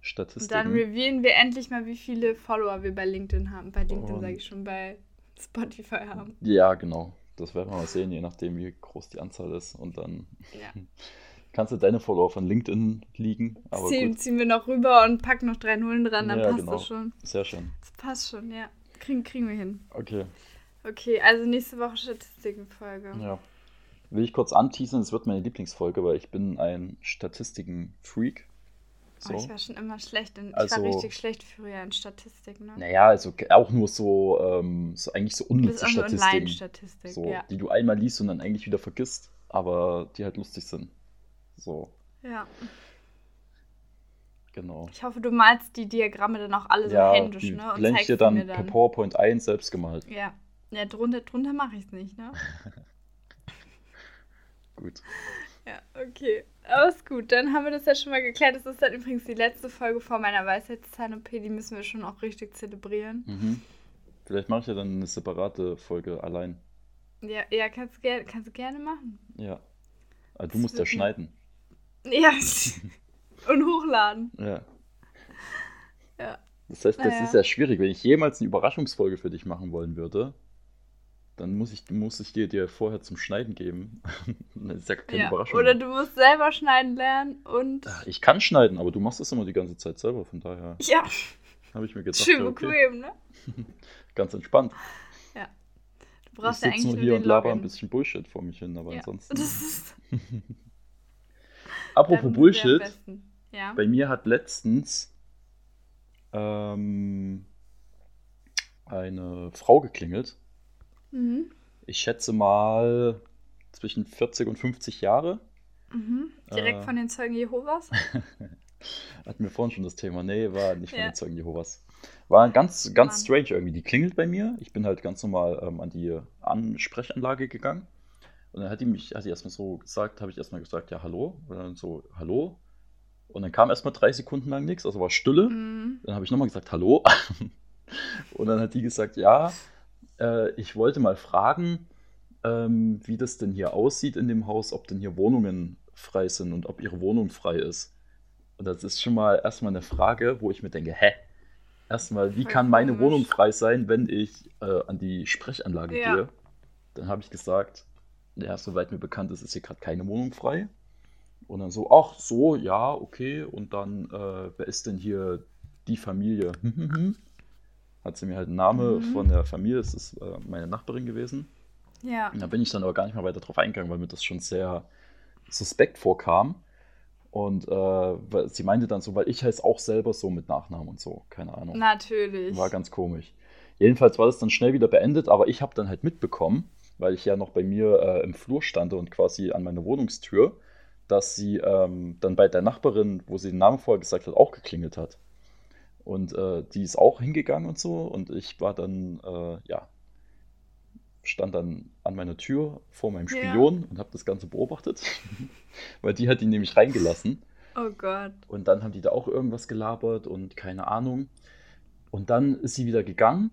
Statistiken. dann revealen wir endlich mal, wie viele Follower wir bei LinkedIn haben. Bei LinkedIn Und- sage ich schon, bei Spotify haben. ja, genau. Das werden wir mal sehen, je nachdem, wie groß die Anzahl ist. Und dann Ja. kannst du deine Follower von LinkedIn liegen. Aber Ziehen, ziehen wir noch rüber und packen noch drei Nullen dran, dann Ja, passt genau. das schon. sehr schön. Das passt schon, ja. Kriegen, kriegen wir hin. Okay, Okay, also nächste Woche Statistikenfolge. ja. Will ich kurz anteasen, es wird meine Lieblingsfolge, weil ich bin ein Statistiken-Freak. So. Oh, ich war schon immer schlecht. In, ich Also- war richtig schlecht früher in Statistik, ne? Naja, also auch nur so, ähm, so eigentlich so unnütze Statistiken. Online-Statistik, So, ja. die du einmal liest und dann eigentlich wieder vergisst, aber die halt lustig sind. So, ja. genau. Ich hoffe, du malst die Diagramme dann auch alle so ja, händisch, die ne? Und blende ich dir dann mir per dann. PowerPoint ein, selbst gemalt. Ja. Ja, drunter, drunter mache ich es nicht, ne? Gut. Ja, okay. Ist gut. Dann haben wir das ja schon mal geklärt. Das ist dann übrigens die letzte Folge vor meiner Weisheitszahn-OP. Die müssen wir schon auch richtig zelebrieren. Mhm. Vielleicht mache ich ja dann eine separate Folge allein. Ja, ja kannst, du ger kannst du gerne machen. Ja. Aber du Das musst ja schneiden. Ja. Und hochladen. Ja. Ja. Das heißt, das Naja. ist ja schwierig. Wenn ich jemals eine Überraschungsfolge für dich machen wollen würde, dann muss ich, muss ich dir, dir vorher zum Schneiden geben. das ist ja keine ja. Überraschung. Oder du musst selber schneiden lernen und. Ach, Ich kann schneiden, aber du machst das immer die ganze Zeit selber. Von daher Ja, habe ich mir gedacht, schön ja, okay, bequem, ne? ganz entspannt. Du brauchst ich ja eigentlich nur nur hier den und laber ein bisschen Bullshit vor mich hin, aber Ja. ansonsten. Das ist Apropos Bullshit. Ja. bei mir hat letztens ähm, eine Frau geklingelt. Mhm. Ich schätze mal zwischen 40 und 50 Jahre. Mhm. Direkt Äh. von den Zeugen Jehovas. Hatten wir vorhin schon das Thema. Nee, war nicht von Ja. den Zeugen Jehovas. War ganz, ganz Mann. strange irgendwie. Die klingelt bei mir. Ich bin halt ganz normal ähm, an die Ansprechanlage gegangen. Und dann hat die mich, hat die erstmal so gesagt, habe ich erstmal gesagt, ja, hallo. Und dann so, hallo. Und dann kam erstmal drei Sekunden lang nichts, also war Stille. Mhm. Dann habe ich nochmal gesagt, hallo. Und dann hat die gesagt, ja, äh, ich wollte mal fragen, ähm, wie das denn hier aussieht in dem Haus, ob denn hier Wohnungen frei sind und ob ihre Wohnung frei ist. Und das ist schon mal erstmal eine Frage, wo ich mir denke, hä? Erstmal, wie kann meine. Wohnung frei sein, wenn ich äh, an die Sprechanlage Ja. gehe? Dann habe ich gesagt, ja, soweit mir bekannt ist, ist hier gerade keine Wohnung frei. Und dann so, ach so, ja, okay. Und dann, äh, wer ist denn hier die Familie? Hat sie mir halt einen Namen Mhm. von der Familie, das ist äh, meine Nachbarin gewesen. Ja. Und da bin ich dann aber gar nicht mehr weiter drauf eingegangen, weil mir das schon sehr suspekt vorkam. Und äh, sie meinte dann so, weil ich heiße auch selber so mit Nachnamen und so, keine Ahnung. Natürlich. War ganz komisch. Jedenfalls war das dann schnell wieder beendet, aber ich habe dann halt mitbekommen, weil ich ja noch bei mir äh, im Flur stand und quasi an meiner Wohnungstür, dass sie ähm, dann bei der Nachbarin, wo sie den Namen vorher gesagt hat, auch geklingelt hat. Und äh, die ist auch hingegangen und so und ich war dann, äh, ja, stand dann an meiner Tür vor meinem Ja. Spion und habe das Ganze beobachtet, weil die hat ihn nämlich reingelassen. Oh Gott. Und dann haben die da auch irgendwas gelabert und keine Ahnung. Und dann ist sie wieder gegangen.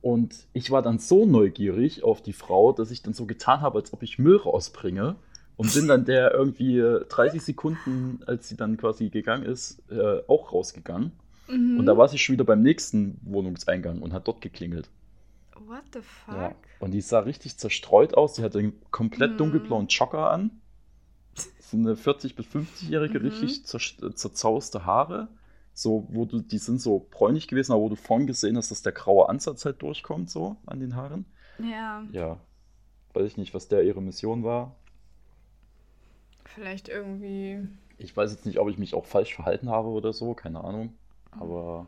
Und ich war dann so neugierig auf die Frau, dass ich dann so getan habe, als ob ich Müll rausbringe. Und bin dann der irgendwie 30 Sekunden, als sie dann quasi gegangen ist, äh, auch rausgegangen. Mhm. Und da war sie schon wieder beim nächsten Wohnungseingang und hat dort geklingelt. What the fuck? Ja. Und die sah richtig zerstreut aus. Sie hatte einen komplett Mhm. dunkelblauen Jogger an. so eine 40- bis 50-Jährige, Mhm. richtig zer zerzauste Haare. So, wo du, die sind so bräunlich gewesen, aber wo du vorhin gesehen hast, dass der graue Ansatz halt durchkommt, so an den Haaren. Ja, Ja, weiß ich nicht, was der ihre Mission war. vielleicht irgendwie. Ich weiß jetzt nicht, ob ich mich auch falsch verhalten habe oder so, keine Ahnung. Aber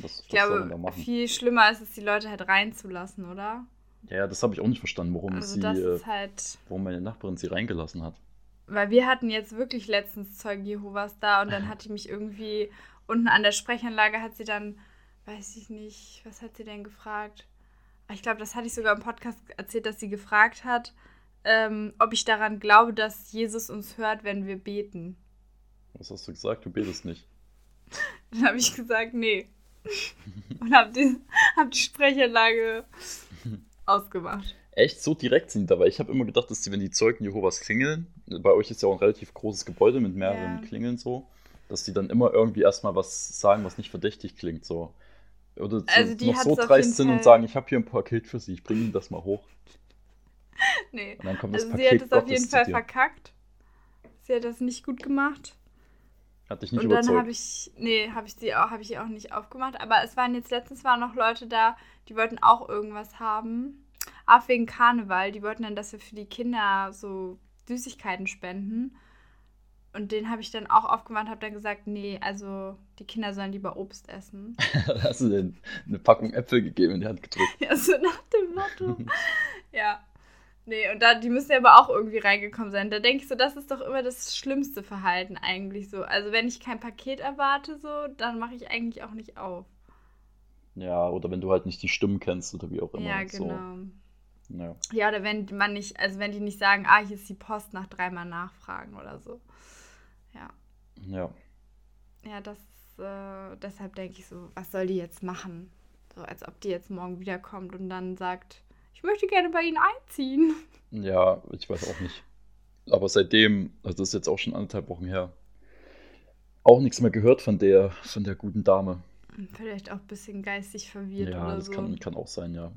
was, Ich was da glaube, machen? viel schlimmer ist es, die Leute halt reinzulassen, oder? Ja, das habe ich auch nicht verstanden, warum Also sie, äh, halt. warum meine Nachbarin sie reingelassen hat. Weil wir hatten jetzt wirklich letztens Zeugen Jehovas da und dann hat die mich irgendwie unten an der Sprechanlage hat sie dann, weiß ich nicht, was hat sie denn gefragt? Ah, Ich glaube, das hatte ich sogar im Podcast erzählt, dass sie gefragt hat, ähm, ob ich daran glaube, dass Jesus uns hört, wenn wir beten. Was hast du gesagt? Du betest nicht. Dann habe ich gesagt, nee. Und habe die, hab die Sprechanlage ausgemacht. Echt so direkt sind die dabei. Ich habe immer gedacht, dass die, wenn die Zeugen Jehovas klingeln, bei euch ist ja auch ein relativ großes Gebäude mit mehreren Ja. Klingeln so, dass die dann immer irgendwie erstmal was sagen, was nicht verdächtig klingt. So. Oder so, Also die noch so dreist sind und sagen, ich habe hier ein Paket für sie, ich bringe ihnen das mal hoch. Nee. Und dann kommt das Also sie Paket hat es auf jeden Fall verkackt. Sie hat das nicht gut gemacht. Hat dich nicht und dann überzeugt. habe ich, nee, habe ich sie auch, habe ich auch nicht aufgemacht. Aber es waren jetzt letztens waren noch Leute da, die wollten auch irgendwas haben. Auch wegen Karneval. Die wollten dann, dass wir für die Kinder so Süßigkeiten spenden. Und den habe ich dann auch aufgemacht, habe dann gesagt, nee, also die Kinder sollen lieber Obst essen. hast du denen eine Packung Äpfel gegeben in die Hand gedrückt. ja, so nach dem Motto. ja. Nee, und da, die müssen ja aber auch irgendwie reingekommen sein. Da denke ich so, das ist doch immer das schlimmste Verhalten eigentlich so. Also wenn ich kein Paket erwarte, so, dann mache ich eigentlich auch nicht auf. Ja, oder wenn du halt nicht die Stimmen kennst oder wie auch immer. Ja, So. genau. Ja. Ja, oder wenn man nicht, also wenn die nicht sagen, ah, hier ist die Post nach dreimal nachfragen oder so. Ja. ja. Ja, das äh, deshalb denke ich so, was soll die jetzt machen? So, als ob die jetzt morgen wiederkommt und dann sagt, ich möchte gerne bei Ihnen einziehen. Ja, ich weiß auch nicht. Aber seitdem, also das ist jetzt auch schon anderthalb Wochen her, auch nichts mehr gehört von der, von der guten Dame. Vielleicht auch ein bisschen geistig verwirrt ja, oder das so. kann, kann auch sein, ja.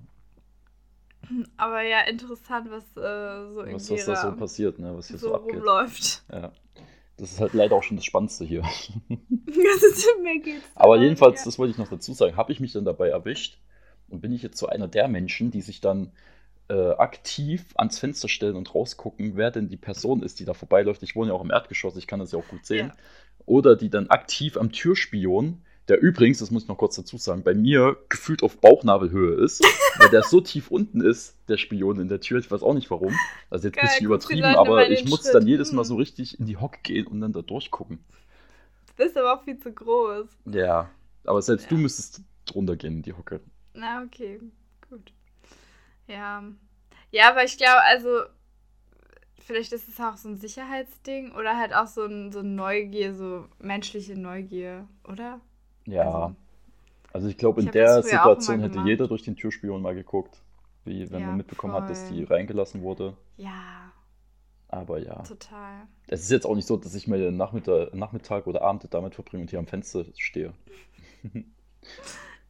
Aber ja, interessant, was äh, so in Was, was da so passiert, ne? Was hier so, so abgeht. rumläuft. Ja. Das ist halt leider auch schon das Spannendste hier. Das ist, mir geht's Aber jedenfalls, ja. das wollte ich noch dazu sagen, habe ich mich dann dabei erwischt und bin ich jetzt so einer der Menschen, die sich dann äh, aktiv ans Fenster stellen und rausgucken, wer denn die Person ist, die da vorbeiläuft. Ich wohne ja auch im Erdgeschoss, ich kann das ja auch gut sehen. Ja. Oder die dann aktiv am Türspion, der übrigens, das muss ich noch kurz dazu sagen, bei mir gefühlt auf Bauchnabelhöhe ist, weil der so tief unten ist, der Spion in der Tür. Ich weiß auch nicht warum. Also jetzt ein bisschen übertrieben, aber ich muss Schritt. dann jedes Mal Hm. so richtig in die Hocke gehen und dann da durchgucken. Du bist aber auch viel zu groß. Ja, aber selbst Ja. du müsstest drunter gehen in die Hocke. Na, okay, gut. Ja. Ja, aber ich glaube, also, vielleicht ist es auch so ein Sicherheitsding oder halt auch so ein, so Neugier, so menschliche Neugier, oder? Ja. Also- Also, ich glaube, Ich in hab der Situation hätte jeder durch den Türspion mal geguckt, wie wenn Ja, man mitbekommen hat, dass die voll. reingelassen wurde. Ja, Aber ja, total. es ist jetzt auch nicht so, dass ich mir den Nachmittag, Nachmittag oder Abend damit verbringe und hier am Fenster stehe.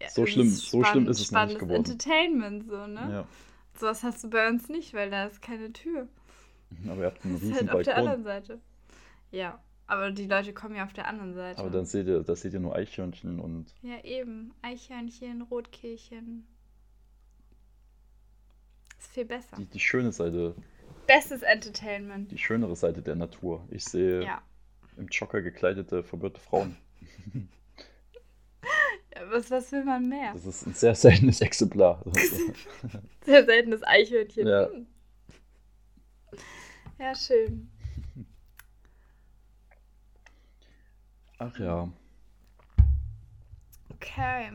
So schlimm- ist so schlimm ist es noch nicht geworden. Entertainment, so, ne? Ja. Sowas hast du bei uns nicht, weil da ist keine Tür. Aber ihr habt einen Das ist riesen halt auf der anderen. Seite. Ja, aber die Leute kommen ja auf der anderen Seite. Aber dann seht ihr, da seht ihr nur Eichhörnchen und Ja, eben. Eichhörnchen, Rotkehlchen. Ist viel besser. die, die schöne Seite, Bestes Entertainment. die schönere Seite der Natur. Ich sehe Ja. im Jogger gekleidete, verwirrte Frauen. was, was will man mehr? Das ist ein sehr seltenes Exemplar. Sehr seltenes Eichhörnchen. Ja. Hm. Ja, schön. Ach ja. Okay.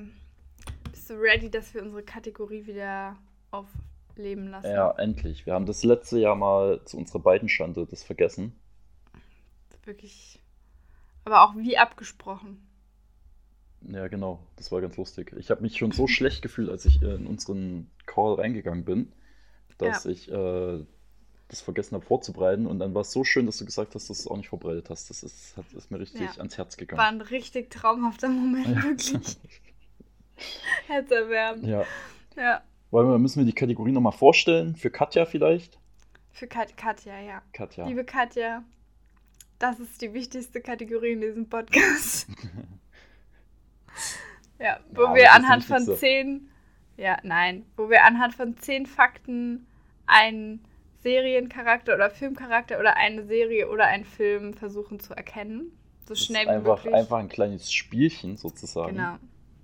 Bist du ready, dass wir unsere Kategorie wieder aufleben lassen? Ja, endlich. Wir haben das letzte Jahr mal zu unserer beiden Schande das vergessen. Wirklich. Aber auch wie abgesprochen. Ja, genau. Das war ganz lustig. Ich habe mich schon so schlecht gefühlt, als ich äh, in unseren Call reingegangen bin, dass Ja. ich äh, das vergessen habe vorzubereiten. Und dann war es so schön, dass du gesagt hast, dass du es auch nicht vorbereitet hast. Das ist, hat, ist mir richtig Ja. ans Herz gegangen. War ein richtig traumhafter Moment, wirklich. Herzerwärmend. ja. Ja. Wollen wir, müssen wir die Kategorie nochmal vorstellen? Für Katja vielleicht? Für Kat Katja, ja. Katja. Liebe Katja, Das ist die wichtigste Kategorie in diesem Podcast. ja, wo Ja, wir anhand von zehn, ja, nein, wo wir anhand von zehn Fakten einen Seriencharakter oder Filmcharakter oder eine Serie oder einen Film versuchen zu erkennen. So schnell wie einfach, möglich. einfach ein kleines Spielchen sozusagen, genau.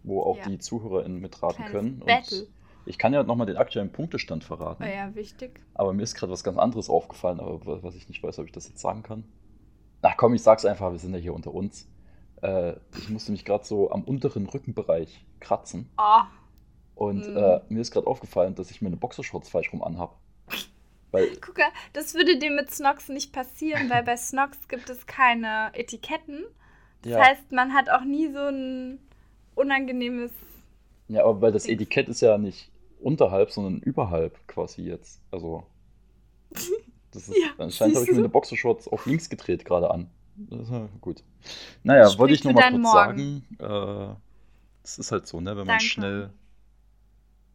wo auch Ja. die ZuhörerInnen mitraten Kleines können. Battle. Und ich kann ja nochmal den aktuellen Punktestand verraten. Oh ja, wichtig. Aber mir ist gerade was ganz anderes aufgefallen, aber wa- was ich nicht weiß, ob ich das jetzt sagen kann. Ach komm, ich sag's einfach, wir sind ja hier unter uns. Äh, ich musste mich gerade so am unteren Rückenbereich kratzen. Oh, Und Mhm. äh, mir ist gerade aufgefallen, dass ich meine Boxershorts falsch rum anhab. Weil, guck mal, das würde dir mit Snox nicht passieren, weil bei Snox gibt es keine Etiketten. Das ja, heißt, man hat auch nie so ein unangenehmes. ja, aber weil das. Etikett ist ja nicht unterhalb, sondern überhalb quasi jetzt. Also, das ist, Ja, anscheinend habe ich du? meine Boxershorts auf links gedreht gerade an. Gut. Naja, Sprich wollte ich nur mal kurz Morgen. sagen, äh, das ist halt so, ne, wenn man schnell,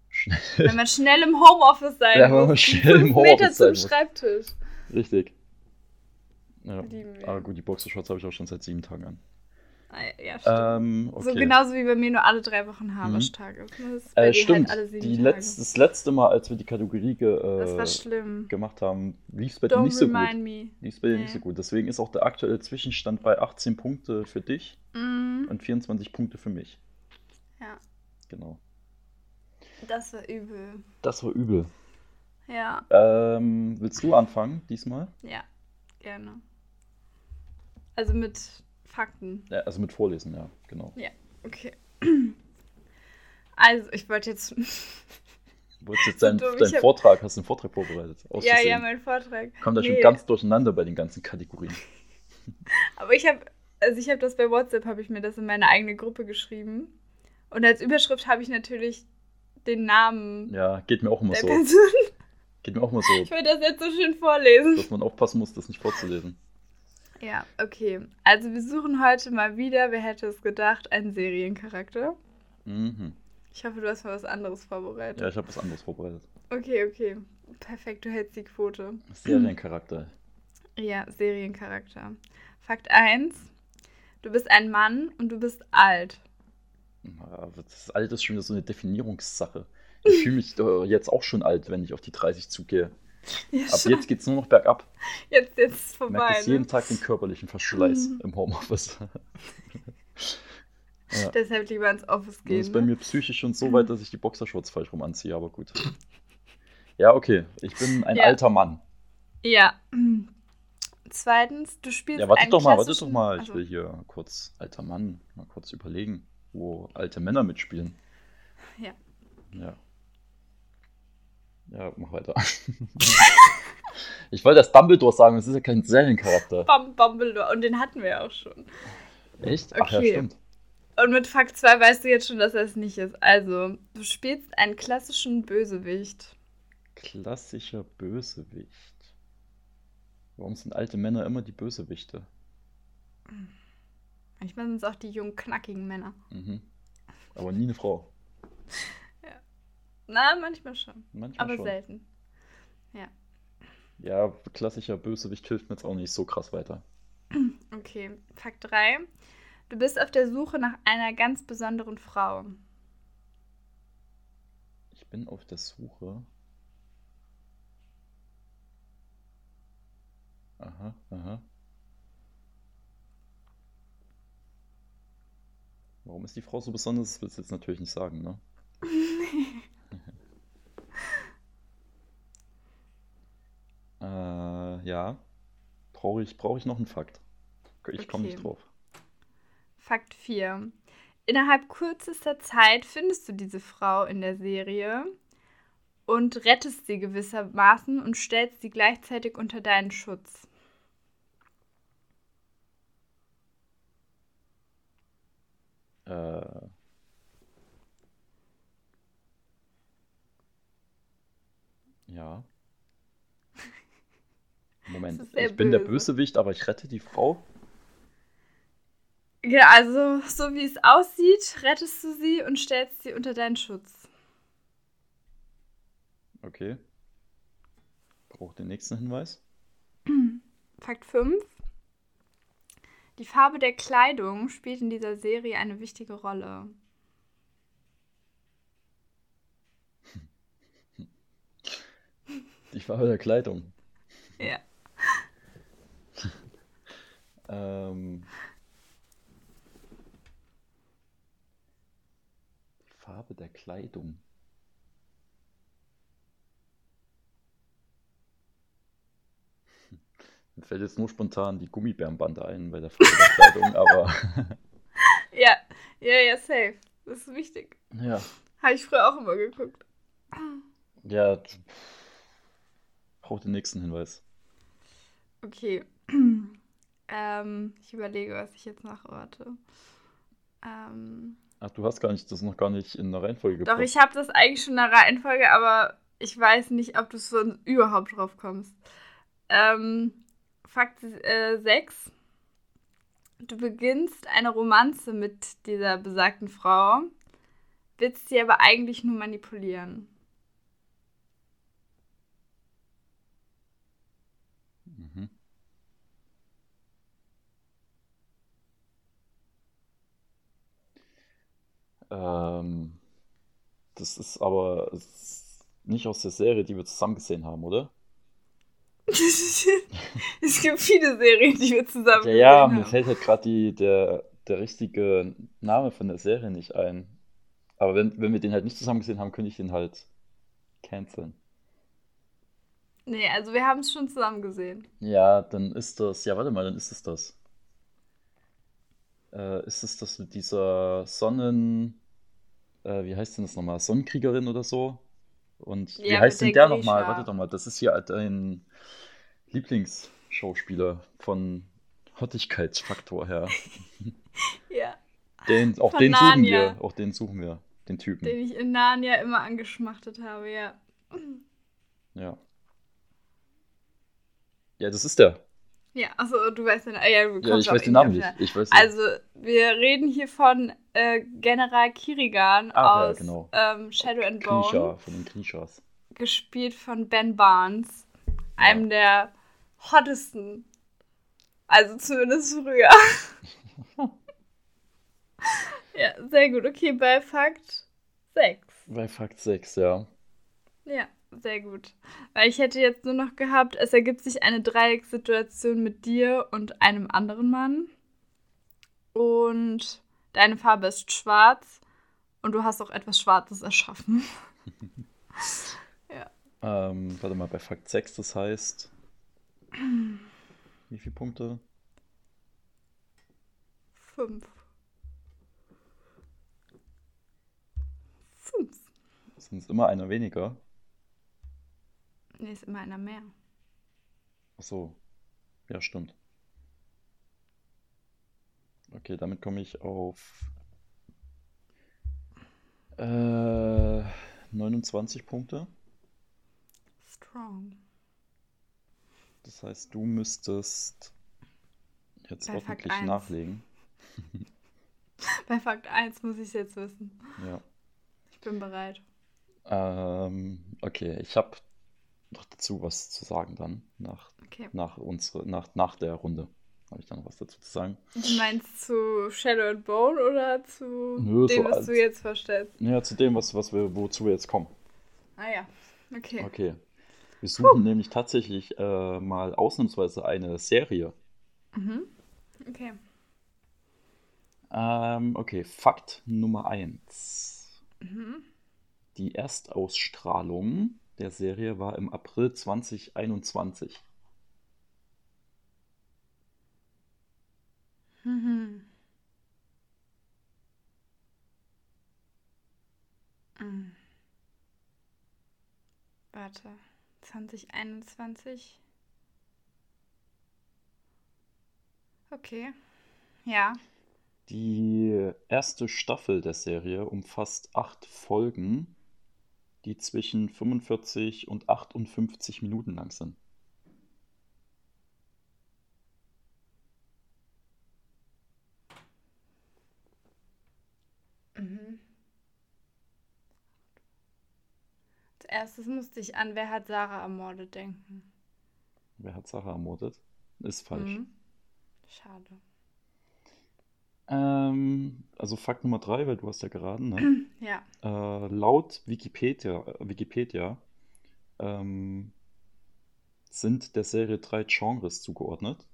schnell Wenn man schnell im Homeoffice sein Ja, wenn man schnell im fünf Meter Homeoffice sein zum muss. Schreibtisch. Richtig. Ja, aber gut, die Boxershorts habe ich auch schon seit sieben Tagen an. Ah, Ja, stimmt. Ähm, okay. So genauso wie bei mir nur alle drei Wochen Haarwaschtag ist. Das ist bei äh, stimmt, Halt die Tage. letz, das letzte Mal, als wir die Kategorie ge, äh, gemacht haben, lief es bei dir nicht so gut. me. Lief es bei dir nicht Nee. so gut. Deswegen ist auch der aktuelle Zwischenstand bei 18 Punkte für dich Mm, und 24 Punkte für mich. ja, Genau. das war übel. Das war übel. Ja, Ähm, willst du anfangen diesmal? ja, gerne. Also mit Fakten. Ja, also mit Vorlesen, ja, genau. Okay. Also, ich wollte jetzt. Du wolltest jetzt So deinen, dumm, ich deinen hab- Vortrag, hast du einen Vortrag vorbereitet? Ja, ja, mein Vortrag. Kommt da schon Nee. ganz durcheinander bei den ganzen Kategorien. Aber ich habe, also ich habe das bei WhatsApp, habe ich mir das in meine eigene Gruppe geschrieben. Und als Überschrift habe ich natürlich den Namen Ja, geht mir auch immer so. Person. Geht mir auch immer so, Ich will das jetzt so schön vorlesen. dass man aufpassen muss, das nicht vorzulesen. Ja, okay. Also wir suchen heute mal wieder, wer hätte es gedacht, einen Seriencharakter. Mhm. Ich hoffe, du hast mal was anderes vorbereitet. Ja, ich habe was anderes vorbereitet. Okay, okay. Perfekt, du hältst die Quote. Seriencharakter. Ja, Seriencharakter. Fakt 1. Du bist ein Mann und du bist alt. Das ist alles schon wieder so eine Definierungssache. Ich fühle mich jetzt auch schon alt, wenn ich auf die 30 zugehe. Ja, Ab jetzt geht es nur noch bergab. jetzt, jetzt ist es Ich vorbei. das jeden Ne? Tag den körperlichen Verschleiß Mhm. im Homeoffice. ja. Deshalb lieber ins Office Das gehen. ist bei ne? mir psychisch schon so weit, dass ich die Boxershorts falsch rum anziehe, aber gut. Ja, okay. Ich bin ein Ja. alter Mann. Ja. Zweitens, du spielst Ja, warte doch mal, warte doch mal. Ich Also, will hier kurz, alter Mann, mal kurz überlegen, wo alte Männer mitspielen. Ja. Ja. Ja, mach weiter. ich wollte das Dumbledore sagen, das ist ja kein Seriencharakter. Bam, Dumbledore. Und den hatten wir ja auch schon. Echt? Ach ja, Okay. stimmt. Und mit Fakt 2 weißt du jetzt schon, dass er es nicht ist. Also, du spielst einen klassischen Bösewicht. Klassischer Bösewicht. Warum sind alte Männer immer die Bösewichte? Manchmal sind es auch die jungen, knackigen Männer. Mhm. Aber nie eine Frau. Na, manchmal schon. Manchmal Aber schon. selten. Ja, klassischer Bösewicht hilft mir jetzt auch nicht so krass weiter. Okay, Fakt 3. Du bist auf der Suche nach einer ganz besonderen Frau. Ich bin auf der Suche. Aha, aha. Warum ist die Frau so besonders? Das willst du jetzt natürlich nicht sagen, ne? äh, ja. Brauche ich, brauche ich noch einen Fakt? Ich komme nicht Okay. drauf. Fakt 4. Innerhalb kürzester Zeit findest du diese Frau in der Serie und rettest sie gewissermaßen und stellst sie gleichzeitig unter deinen Schutz. Äh. Ja. Moment, ich bin der böse. Bösewicht, aber ich rette die Frau? Ja, also so wie es aussieht, rettest du sie und stellst sie unter deinen Schutz. Okay. Braucht den nächsten Hinweis? Fakt 5. Die Farbe der Kleidung spielt in dieser Serie eine wichtige Rolle. Die Farbe der Kleidung. Ja. Ähm, die Farbe der Kleidung. Mir fällt jetzt nur spontan die Gummibärenbande ein bei der Farbe der Kleidung, aber Ja, ja, ja, safe. Das ist wichtig. ja, Habe ich früher auch immer geguckt. ja, braucht den nächsten Hinweis. Okay. Ähm, ich überlege, was ich jetzt nachorte. Ähm, Ach, du hast gar nicht, das noch gar nicht in der Reihenfolge doch, gebracht. ich habe das eigentlich schon in der Reihenfolge, aber ich weiß nicht, ob du so überhaupt drauf kommst. Ähm, Fakt äh, 6. Du beginnst eine Romanze mit dieser besagten Frau, willst sie aber eigentlich nur manipulieren. Ähm, das ist aber nicht aus der Serie, die wir zusammen gesehen haben, oder? es gibt viele Serien, die wir zusammen Ja, ja, gesehen mir haben. fällt halt gerade der, der richtige Name von der Serie nicht ein. Aber wenn, wenn wir den halt nicht zusammen gesehen haben, könnte ich den halt canceln. Nee, also wir haben es schon zusammen gesehen. Ja, dann ist das. Ja, warte mal, dann ist es das. Äh, ist es das mit dieser Sonnen. Äh, wie heißt denn das nochmal? Sonnenkriegerin oder so? Und wie Ja, heißt mit denn der der nochmal? Warte doch mal, das ist hier halt dein Lieblingsschauspieler von Hottigkeitsfaktor her. Ja. Den, auch Von den suchen Narnia. wir. Auch den suchen wir. Den Typen. Den ich in Narnia immer angeschmachtet habe, ja. Ja. Ja, das ist der. Ja, also du weißt den, ah, ja, du Ja, ich weiß den Namen nicht. Ich weiß nicht. Also, wir reden hier von äh, General Kirigan Ach ja, aus genau. ähm, Shadow and Bone, Grisha, von den Grishas. gespielt von Ben Barnes, einem der hottesten. Also zumindest früher. ja, sehr gut. Okay, bei Fakt 6. Bei Fakt 6, ja. Ja, sehr gut. Weil ich hätte jetzt nur noch gehabt, es ergibt sich eine Dreieckssituation mit dir und einem anderen Mann. Und deine Farbe ist schwarz und du hast auch etwas Schwarzes erschaffen. Ähm, warte mal, bei Fakt 6, das heißt. Wie viele Punkte? Fünf. Fünf. Sind es immer einer weniger? Nee, ist immer einer mehr. Ach so. Ja, stimmt. Okay, damit komme ich auf äh, 29 Punkte. Strong. Das heißt, du müsstest jetzt Bei Fakt ordentlich eins. nachlegen. Bei Fakt 1 muss ich es jetzt wissen. Ja. Ich bin bereit. Ähm, okay, ich habe noch dazu was zu sagen dann nach, Okay. nach, unsere, nach, nach der Runde. Habe ich dann noch was dazu zu sagen. Du meinst zu Shadow and Bone oder zu Nö, dem, so was als- du jetzt verstellst? Ja, zu dem, was, was wir, wozu wir jetzt kommen. Ah ja, okay. Okay. Wir suchen nämlich tatsächlich äh, mal ausnahmsweise eine Serie. Mhm. Okay. Ähm, okay, Fakt Nummer 1. Mhm. Die Erstausstrahlung der Serie war im April 2021. Mhm. Mhm. Warte. 2021. Okay. Ja. Die erste Staffel der Serie umfasst acht Folgen, die zwischen 45 und 58 Minuten lang sind. Mhm. Als erstes musste ich an, wer hat Sarah ermordet denken. Wer hat Sarah ermordet? Ist falsch. Mhm. Schade. Ähm, also Fakt Nummer drei, weil du hast ja geraten, ne? Ja. Äh, laut Wikipedia, äh, Wikipedia ähm, sind der Serie drei Genres zugeordnet.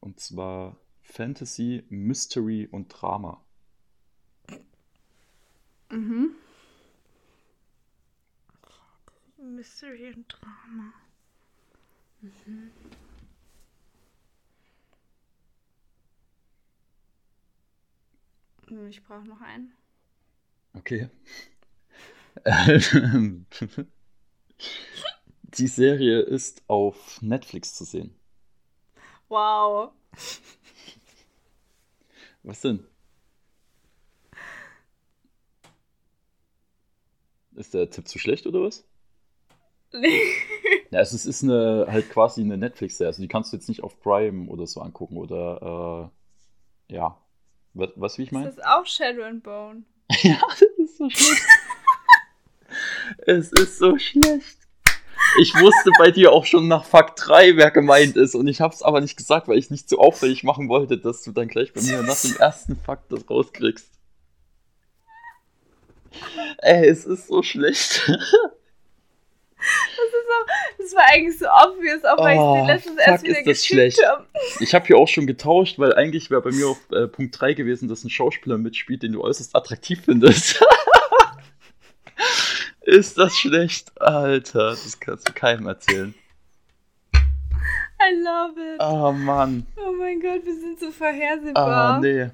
Und zwar Fantasy, Mystery und Drama. Mhm. Mystery und Drama. Mhm. Ich brauche noch einen. Okay. Die Serie ist auf Netflix zu sehen. Wow. Was denn? Ist der Tipp zu schlecht oder was? Nee. Ja, es ist, ist eine halt quasi eine Netflix-Serie. Also die kannst du jetzt nicht auf Prime oder so angucken oder äh, ja. Was, was wie ich meine? Ist das auch Shadow and Bone? Ja, das ist so schlecht. es ist so schlecht. Ich wusste bei dir auch schon nach Fakt 3, wer gemeint ist. Und ich habe es aber nicht gesagt, weil ich nicht so auffällig machen wollte, dass du dann gleich bei mir nach dem ersten Fakt das rauskriegst. Ey, es ist so schlecht. Das auch, das war eigentlich so obvious, auch weil Oh, ich sie letztens erst wieder ist das geschickt schlecht. habe. Ich habe hier auch schon getauscht, weil eigentlich wäre bei mir auf äh, Punkt 3 gewesen, dass ein Schauspieler mitspielt, den du äußerst attraktiv findest. ist das schlecht? Alter, das kannst du keinem erzählen. I love it. Oh Mann. Oh mein Gott, wir sind so Ah, vorhersehbar. nee.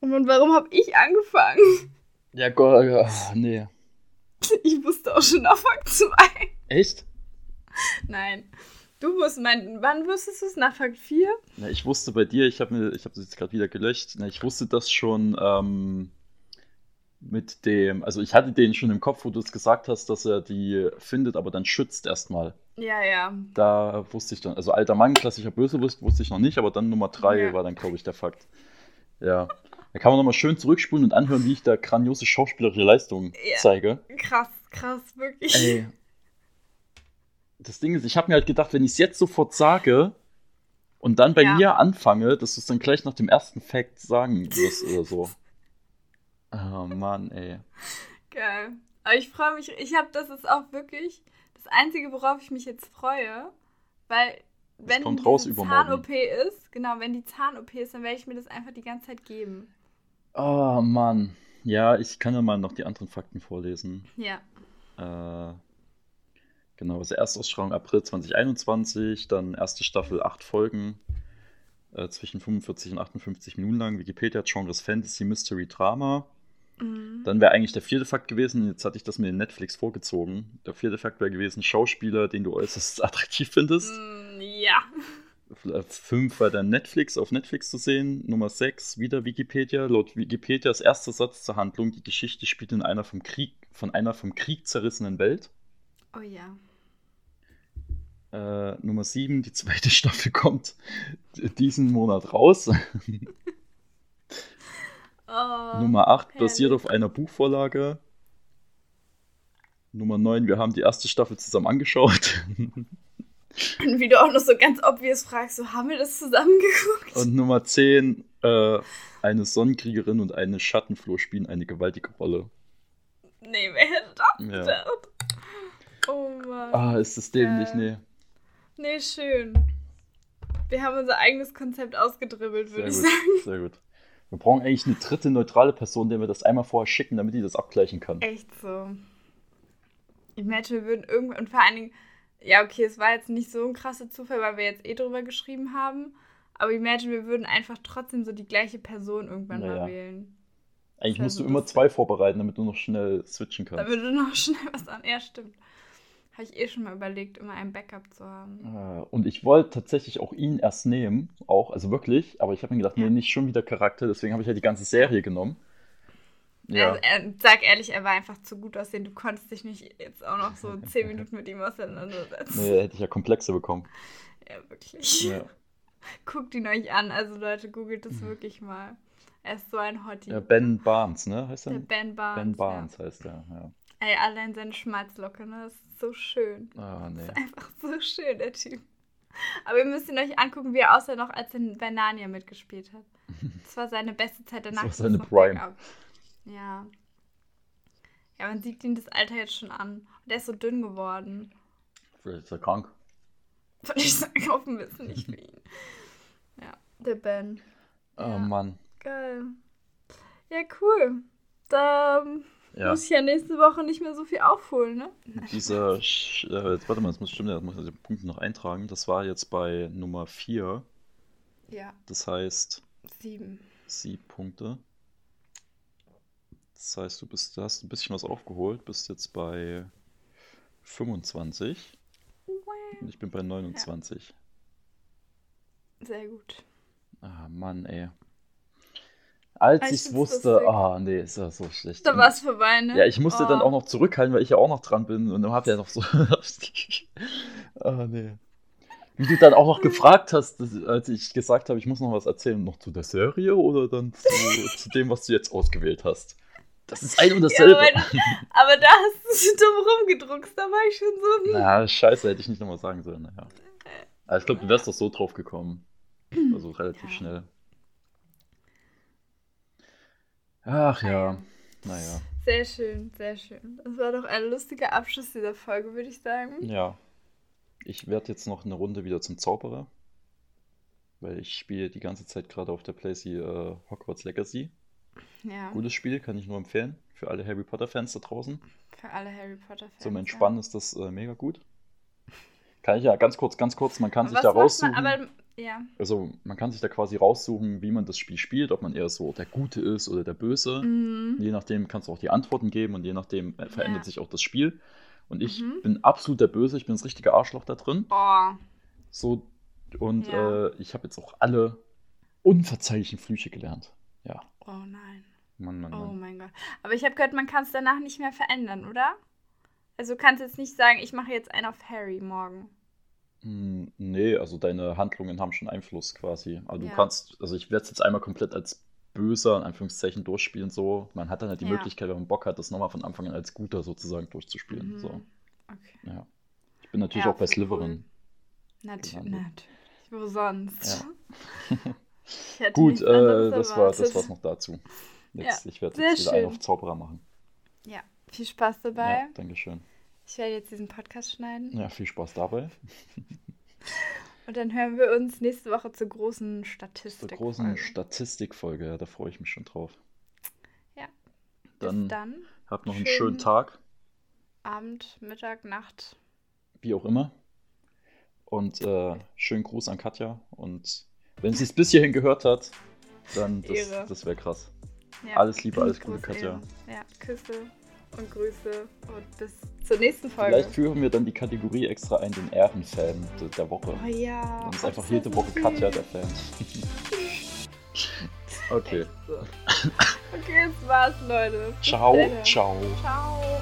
Und warum habe ich angefangen? Ja, Gott, ah, nee. Ich wusste auch schon nach Fakt 2. Echt? Nein. Du wusstest, mein, wann wusstest du es? Nach Fakt 4? Na, ich wusste bei dir, ich habe mir, ich habe das jetzt gerade wieder gelöscht. Na, ich wusste das schon ähm, mit dem, also ich hatte den schon im Kopf, wo du es gesagt hast, dass er die findet, aber dann schützt erstmal. Ja, ja. Da wusste ich dann, also alter Mann, klassischer Bösewicht, wusste ich noch nicht, aber dann Nummer drei Ja. war dann, glaube ich, der Fakt. Ja. Da kann man nochmal schön zurückspulen und anhören, wie ich da grandiose schauspielerische Leistung Ja. zeige. Krass, krass, wirklich. Ey. Das Ding ist, ich habe mir halt gedacht, wenn ich es jetzt sofort sage und dann bei Ja. mir anfange, dass du es dann gleich nach dem ersten Fact sagen wirst oder so. Oh Mann, ey. Geil. Aber ich freue mich, ich habe, das ist auch wirklich das Einzige, worauf ich mich jetzt freue, weil wenn übermorgen. Zahn-OP ist, genau, wenn die Zahn-OP ist, dann werde ich mir das einfach die ganze Zeit geben. Oh Mann. Ja, ich kann ja mal noch die anderen Fakten vorlesen. Ja. Äh, genau, also Erstausstrahlung April 2021, dann erste Staffel, acht Folgen, äh, zwischen 45 und 58 Minuten lang. Wikipedia, Genres Fantasy, Mystery, Drama. Mhm. Dann wäre eigentlich der vierte Fakt gewesen, jetzt hatte ich das mit den Netflix vorgezogen. Der vierte Fakt wäre gewesen, Schauspieler, den du äußerst attraktiv findest. Mm, Ja. Äh, Fünf war dann Netflix, auf Netflix zu sehen. Nummer sechs, wieder Wikipedia. Laut Wikipedia ist erster Satz zur Handlung, die Geschichte spielt in einer vom Krieg, von einer vom Krieg zerrissenen Welt. Oh ja. Äh, Nummer 7, die zweite Staffel kommt diesen Monat raus. Oh. Nummer 8 herrlich. basiert auf einer Buchvorlage. Nummer 9, wir haben die erste Staffel zusammen angeschaut. Und wie du auch noch so ganz obvious fragst, so haben wir das zusammen geguckt? Und Nummer 10, äh, eine Sonnenkriegerin und eine Schattenfloh spielen eine gewaltige Rolle. nee, wer hätte das Ja. gedacht? Oh Mann. Ah, ist das dämlich? Geil. Nee. Nee, schön. Wir haben unser eigenes Konzept ausgedribbelt, würde ich gut, sagen. sehr gut. Wir brauchen eigentlich eine dritte neutrale Person, der wir das einmal vorher schicken, damit die das abgleichen kann. Echt so. Imagine, wir würden irgendwann, und vor allen Dingen, ja, okay, es war jetzt nicht so ein krasser Zufall, weil wir jetzt eh drüber geschrieben haben. Aber imagine, wir würden einfach trotzdem so die gleiche Person irgendwann Naja. mal wählen. Eigentlich musst du so immer lustig. zwei vorbereiten, damit du noch schnell switchen kannst. Damit du noch schnell was an. Ja, stimmt. Habe ich eh schon mal überlegt, immer ein Backup zu haben. Äh, Und ich wollte tatsächlich auch ihn erst nehmen, auch, also wirklich, aber ich habe mir gedacht, Ja. nee, nicht schon wieder Charakter, deswegen habe ich ja die ganze Serie genommen. Ja, Also, äh, sag ehrlich, er war einfach zu gut aussehen. Du konntest dich nicht jetzt auch noch so zehn Minuten mit ihm auseinandersetzen. nee, hätte ich ja Komplexe bekommen. Ja, wirklich. Ja, Guckt ihn euch an. Also Leute, googelt das wirklich mal. Er ist so ein Hottie. ja Ben Barnes, ne? Heißt Der er? Ben Barnes. Ben Barnes heißt er, ja. Ja. Ey, allein seine Schmalzlocke, ne? Das ist so schön. Ah, nee. Das ist einfach so schön, der Typ. Aber ihr müsst ihn euch angucken, wie er aussah noch, als er bei Narnia mitgespielt hat. Das war seine beste Zeit danach. Das war seine Prime. Ja. Ja, man sieht ihm das Alter jetzt schon an. Und er ist so dünn geworden. Vielleicht ist er krank. Ich sage hoffen wir es nicht für ihn. Ja, der Ben. Oh Ja. Mann. Geil. Ja, cool. Da Ja. muss ich ja nächste Woche nicht mehr so viel aufholen, ne? Dieser, Sch- äh, jetzt warte mal, das muss stimmen, das muss ich die Punkte noch eintragen. Das war jetzt bei Nummer 4. Ja, Das heißt, sieben. sieben Punkte. Das heißt, du bist, du hast ein bisschen was aufgeholt, bist jetzt bei 25 und ich bin bei 29. Sehr gut. Ah, Mann, ey. Als Ah, ich es wusste, ah, nee, ist ja so schlecht. Da war es vorbei, ne? Ja, ich musste dann Oh. auch noch zurückhalten, weil ich ja auch noch dran bin und dann hab ja noch so. ah, nee. Wie du dann auch noch gefragt hast, dass- als ich gesagt habe, ich muss noch was erzählen, noch zu der Serie oder dann zu, zu dem, was du jetzt ausgewählt hast. Das ist ein und Ja, dasselbe. aber, aber da hast du so dumm rumgedruckst, da war ich schon so. hm. Na, scheiße, hätte ich nicht nochmal sagen sollen. Naja. Aber ich glaube, du wärst doch so drauf gekommen. Also relativ Ja. schnell. Ach ja, Naja. naja. Sehr schön, sehr schön. Das war doch ein lustiger Abschluss dieser Folge, würde ich sagen. Ja. Ich werde jetzt noch eine Runde wieder zum Zauberer. Weil ich spiele die ganze Zeit gerade auf der Playsee äh, Hogwarts Legacy. Ja, Gutes Spiel, kann ich nur empfehlen. Für alle Harry Potter-Fans da draußen. für alle Harry Potter-Fans. Zum ja. Entspannen ist das äh, mega gut. Kann ich ja ganz kurz, ganz kurz, man kann Aber sich da macht man- raussuchen. Aber, ja. Also man kann sich da quasi raussuchen, wie man das Spiel spielt, ob man eher so der Gute ist oder der Böse. Mhm. Je nachdem kannst du auch die Antworten geben und je nachdem äh, verändert Ja. sich auch das Spiel. Und ich Mhm. bin absolut der Böse, ich bin das richtige Arschloch da drin. Oh, So, und Ja. äh, ich habe jetzt auch alle unverzeihlichen Flüche gelernt. Ja, oh nein. Mann, Mann, Oh Mann. mein Gott. Aber ich habe gehört, man kann es danach nicht mehr verändern, oder? Also du kannst jetzt nicht sagen, ich mache jetzt einen auf Harry morgen. Hm, nee, also deine Handlungen haben schon Einfluss quasi. Also Ja. du kannst, also ich werde es jetzt einmal komplett als Böser, in Anführungszeichen, durchspielen so. Man hat dann halt die Ja. Möglichkeit, wenn man Bock hat, das nochmal von Anfang an als Guter sozusagen durchzuspielen. Mhm. So, Okay. ja. Ich bin natürlich Ja, auch bei voll cool. Natürlich. Wo sonst? Ja. Gut, äh, das war das war's noch dazu. Jetzt, ich werde jetzt wieder einen schön. auf Zauberer machen. Ja, viel Spaß dabei. Ja, Dankeschön. Ich werde jetzt diesen Podcast schneiden. Ja, viel Spaß dabei. Und dann hören wir uns nächste Woche zur großen Zur Statistik. großen Statistikfolge, ja, da freue ich mich schon drauf. Ja. Dann, Bis dann. habt noch einen schön. schönen Tag, Abend, Mittag, Nacht. wie auch immer. Und äh, schönen Gruß an Katja. Und wenn sie es bis hierhin gehört hat, dann das, Ehre. das wäre krass. Ja. Alles Liebe, alles Gute, Katja. Ja, Küsse und Grüße und bis zur nächsten Folge. Vielleicht führen wir dann die Kategorie extra ein, den Ehrenfan der, der Woche. Oh ja. Dann ist einfach jede Woche Katja der Fan. okay. So. Okay, das war's, Leute. Bis Ciao, ciao. Ciao.